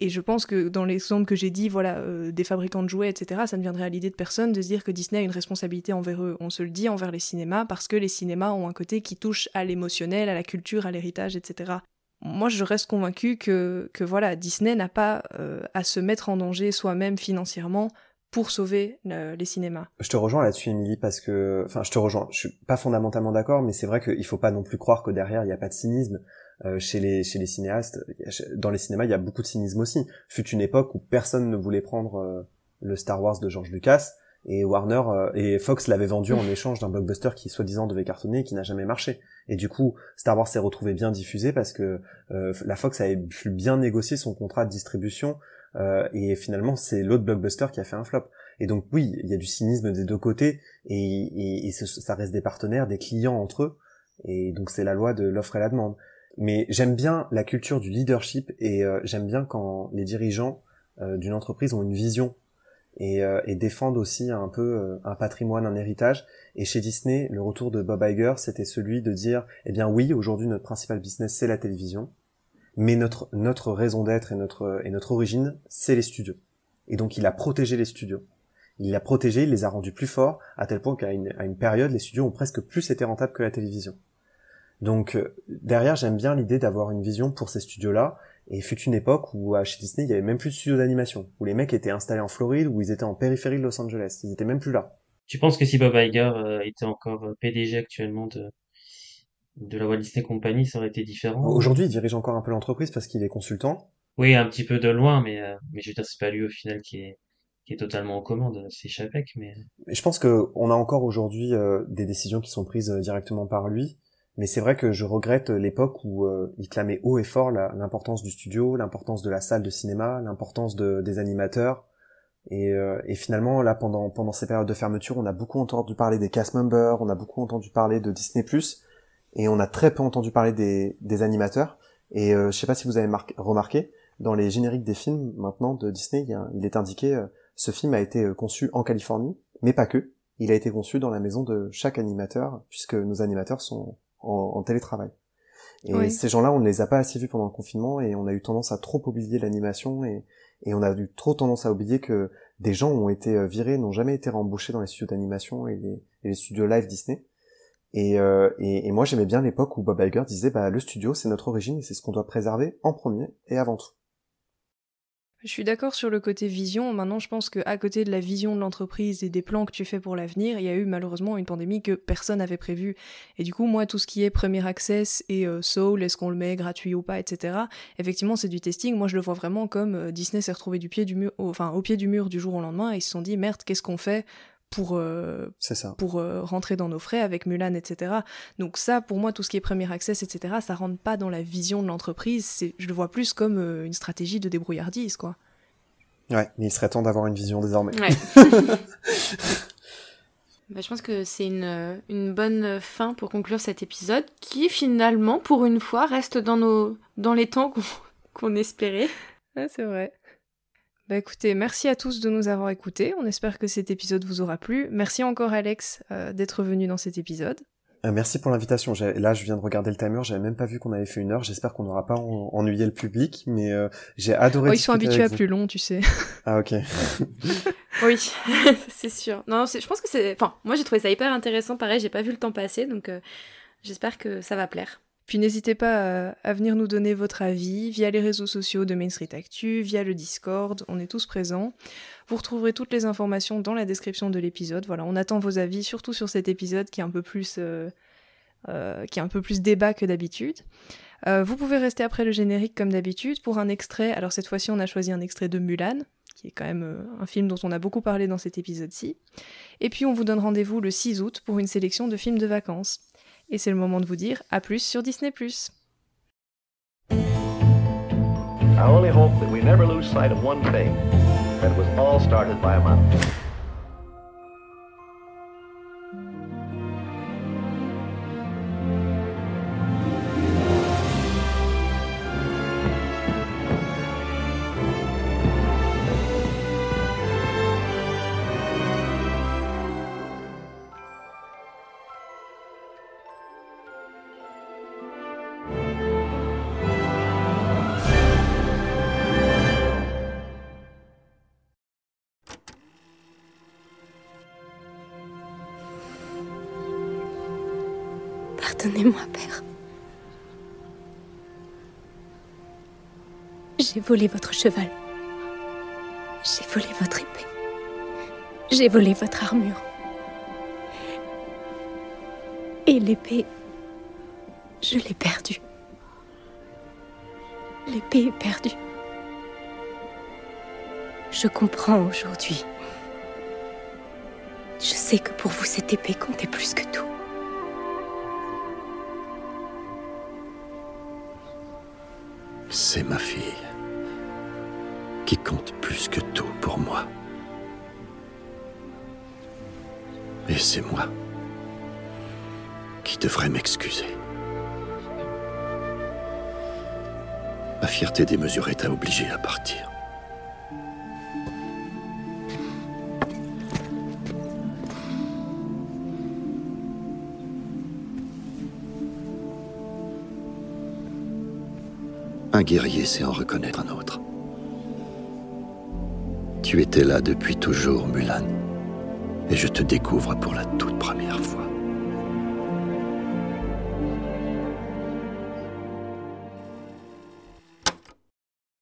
[SPEAKER 10] Et je pense que dans l'exemple que j'ai dit, voilà, euh, des fabricants de jouets, etc., ça ne viendrait à l'idée de personne de se dire que Disney a une responsabilité envers eux. On se le dit envers les cinémas parce que les cinémas ont un côté qui touche à l'émotionnel, à la culture, à l'héritage, etc. Moi, je reste convaincue que, que voilà, Disney n'a pas euh, à se mettre en danger soi-même financièrement pour sauver les cinémas.
[SPEAKER 12] Je te rejoins là-dessus, Émilie, parce que, enfin, je te rejoins. Je suis pas fondamentalement d'accord, mais c'est vrai qu'il faut pas non plus croire que derrière il n'y a pas de cynisme. Euh, chez les chez les cinéastes, dans les cinémas, il y a beaucoup de cynisme aussi. Fut une époque où personne ne voulait prendre euh, le Star Wars de George Lucas et Warner euh, et Fox l'avait vendu en échange d'un blockbuster qui soi-disant devait cartonner et qui n'a jamais marché. Et du coup, Star Wars s'est retrouvé bien diffusé parce que la Fox avait pu bien négocier son contrat de distribution et finalement c'est l'autre blockbuster qui a fait un flop. Et donc oui, il y a du cynisme des deux côtés et, et, et ça reste des partenaires, des clients entre eux. Et donc c'est la loi de l'offre et la demande mais j'aime bien la culture du leadership et euh, j'aime bien quand les dirigeants euh, d'une entreprise ont une vision et, euh, défendent aussi un peu un patrimoine, un héritage. Et chez Disney, le retour de Bob Iger, c'était celui de dire, eh bien oui, aujourd'hui notre principal business c'est la télévision, mais notre notre raison d'être et notre et notre origine c'est les studios. Et donc il a protégé les studios. Il les a protégés, il les a rendus plus forts, à tel point qu'à une, à une période, les studios ont presque plus été rentables que la télévision. Donc euh, derrière, j'aime bien l'idée d'avoir une vision pour ces studios-là. Et fut une époque où chez Disney, il y avait même plus de studios d'animation, où les mecs étaient installés en Floride, où ils étaient en périphérie de Los Angeles. Ils étaient même plus là.
[SPEAKER 11] Tu penses que si Bob Iger euh, était encore euh, PDG actuellement de, de la Walt Disney Company, ça aurait été différent?
[SPEAKER 12] Aujourd'hui, il dirige encore un peu l'entreprise parce qu'il est consultant.
[SPEAKER 11] Oui, un petit peu de loin, mais, mais je veux dire, c'est pas lui au final qui est, qui est totalement aux commandes, c'est Chapek, mais...
[SPEAKER 12] je pense que on a encore aujourd'hui des décisions qui sont prises directement par lui, mais c'est vrai que je regrette l'époque où euh, il clamait haut et fort l'importance du studio, l'importance de la salle de cinéma, l'importance de, des animateurs. Et, euh, et, finalement, là, pendant, pendant ces périodes de fermeture, on a beaucoup entendu parler des cast members, on a beaucoup entendu parler de Disney+, et on a très peu entendu parler des, des animateurs. Et euh, je sais pas si vous avez remarqué, dans les génériques des films maintenant de Disney, il, il est indiqué euh, ce film a été conçu en Californie, mais pas que. Il a été conçu dans la maison de chaque animateur, puisque nos animateurs sont en, télétravail. Et ces gens-là, on ne les a pas assez vus pendant le confinement et on a eu tendance à trop oublier l'animation et, et on a eu trop tendance à oublier que des gens ont été euh, virés, n'ont jamais été rembauchés dans les studios d'animation et les, et les studios live Disney. Et, euh, et, et, moi j'aimais bien l'époque où Bob Iger disait bah le studio c'est notre origine et c'est ce qu'on doit préserver en premier et avant tout.
[SPEAKER 10] Je suis d'accord sur le côté vision. Maintenant, je pense qu'à côté de la vision de l'entreprise et des plans que tu fais pour l'avenir, il y a eu malheureusement une pandémie que personne n'avait prévue. Et du coup, moi, tout ce qui est premier access et euh, Soul, est-ce qu'on le met gratuit ou pas, etc. Effectivement, c'est du testing. Moi, je le vois vraiment comme euh, Disney s'est retrouvé du pied du mur, au pied du mur du jour au lendemain et ils se sont dit merde, qu'est-ce qu'on fait pour, euh,
[SPEAKER 12] ça.
[SPEAKER 10] pour euh, rentrer dans nos frais avec Mulan, etc. Donc ça, pour moi, tout ce qui est premier access, etc., ça rentre pas dans la vision de l'entreprise. Je le vois plus comme euh, une stratégie de débrouillardise, quoi.
[SPEAKER 12] Ouais, mais il serait temps d'avoir une vision désormais.
[SPEAKER 9] Bah, je pense que c'est une, une, bonne fin pour conclure cet épisode qui finalement, pour une fois, reste dans, nos, dans les temps qu'on espérait.
[SPEAKER 10] Ouais, c'est vrai. Bah écoutez, merci à tous de nous avoir écoutés. On espère que cet épisode vous aura plu. Merci encore Alex euh, d'être venu dans cet épisode.
[SPEAKER 12] Euh, merci pour l'invitation. Là, je viens de regarder le timer. J'avais même pas vu qu'on avait fait une heure. J'espère qu'on n'aura pas ennuyé le public, mais euh, j'ai adoré.
[SPEAKER 10] Oh, ils sont habitués à plus long, tu sais.
[SPEAKER 12] Ah ok.
[SPEAKER 9] oui, c'est sûr. Non, je pense que c'est. Enfin, moi j'ai trouvé ça hyper intéressant. Pareil, j'ai pas vu le temps passer, donc j'espère que ça va plaire.
[SPEAKER 10] Puis n'hésitez pas à, venir nous donner votre avis via les réseaux sociaux de Main Street Actu, via le Discord, on est tous présents. Vous retrouverez toutes les informations dans la description de l'épisode. Voilà, on attend vos avis, surtout sur cet épisode qui est un peu plus, euh, euh, débat que d'habitude. Euh, vous pouvez rester après le générique comme d'habitude pour un extrait. Alors cette fois-ci, on a choisi un extrait de Mulan, qui est quand même un film dont on a beaucoup parlé dans cet épisode-ci. Et puis on vous donne rendez-vous le 6 août pour une sélection de films de vacances. Et c'est le moment de vous dire à plus sur Disney+. I only hope that we never lose sight of one thing, that was all started by a mountain.
[SPEAKER 2] Volé votre cheval. J'ai volé votre épée. J'ai volé votre armure. Et l'épée, je l'ai perdue. L'épée est perdue. Je comprends aujourd'hui. Je sais que pour vous, cette épée comptait plus que tout.
[SPEAKER 5] C'est ma fille qui compte plus que tout pour moi. Et c'est moi qui devrais m'excuser. Ma fierté démesurée t'a obligé à partir. Un guerrier sait en reconnaître un autre. Tu étais là depuis toujours, Mulan. Et je te découvre pour la toute première fois.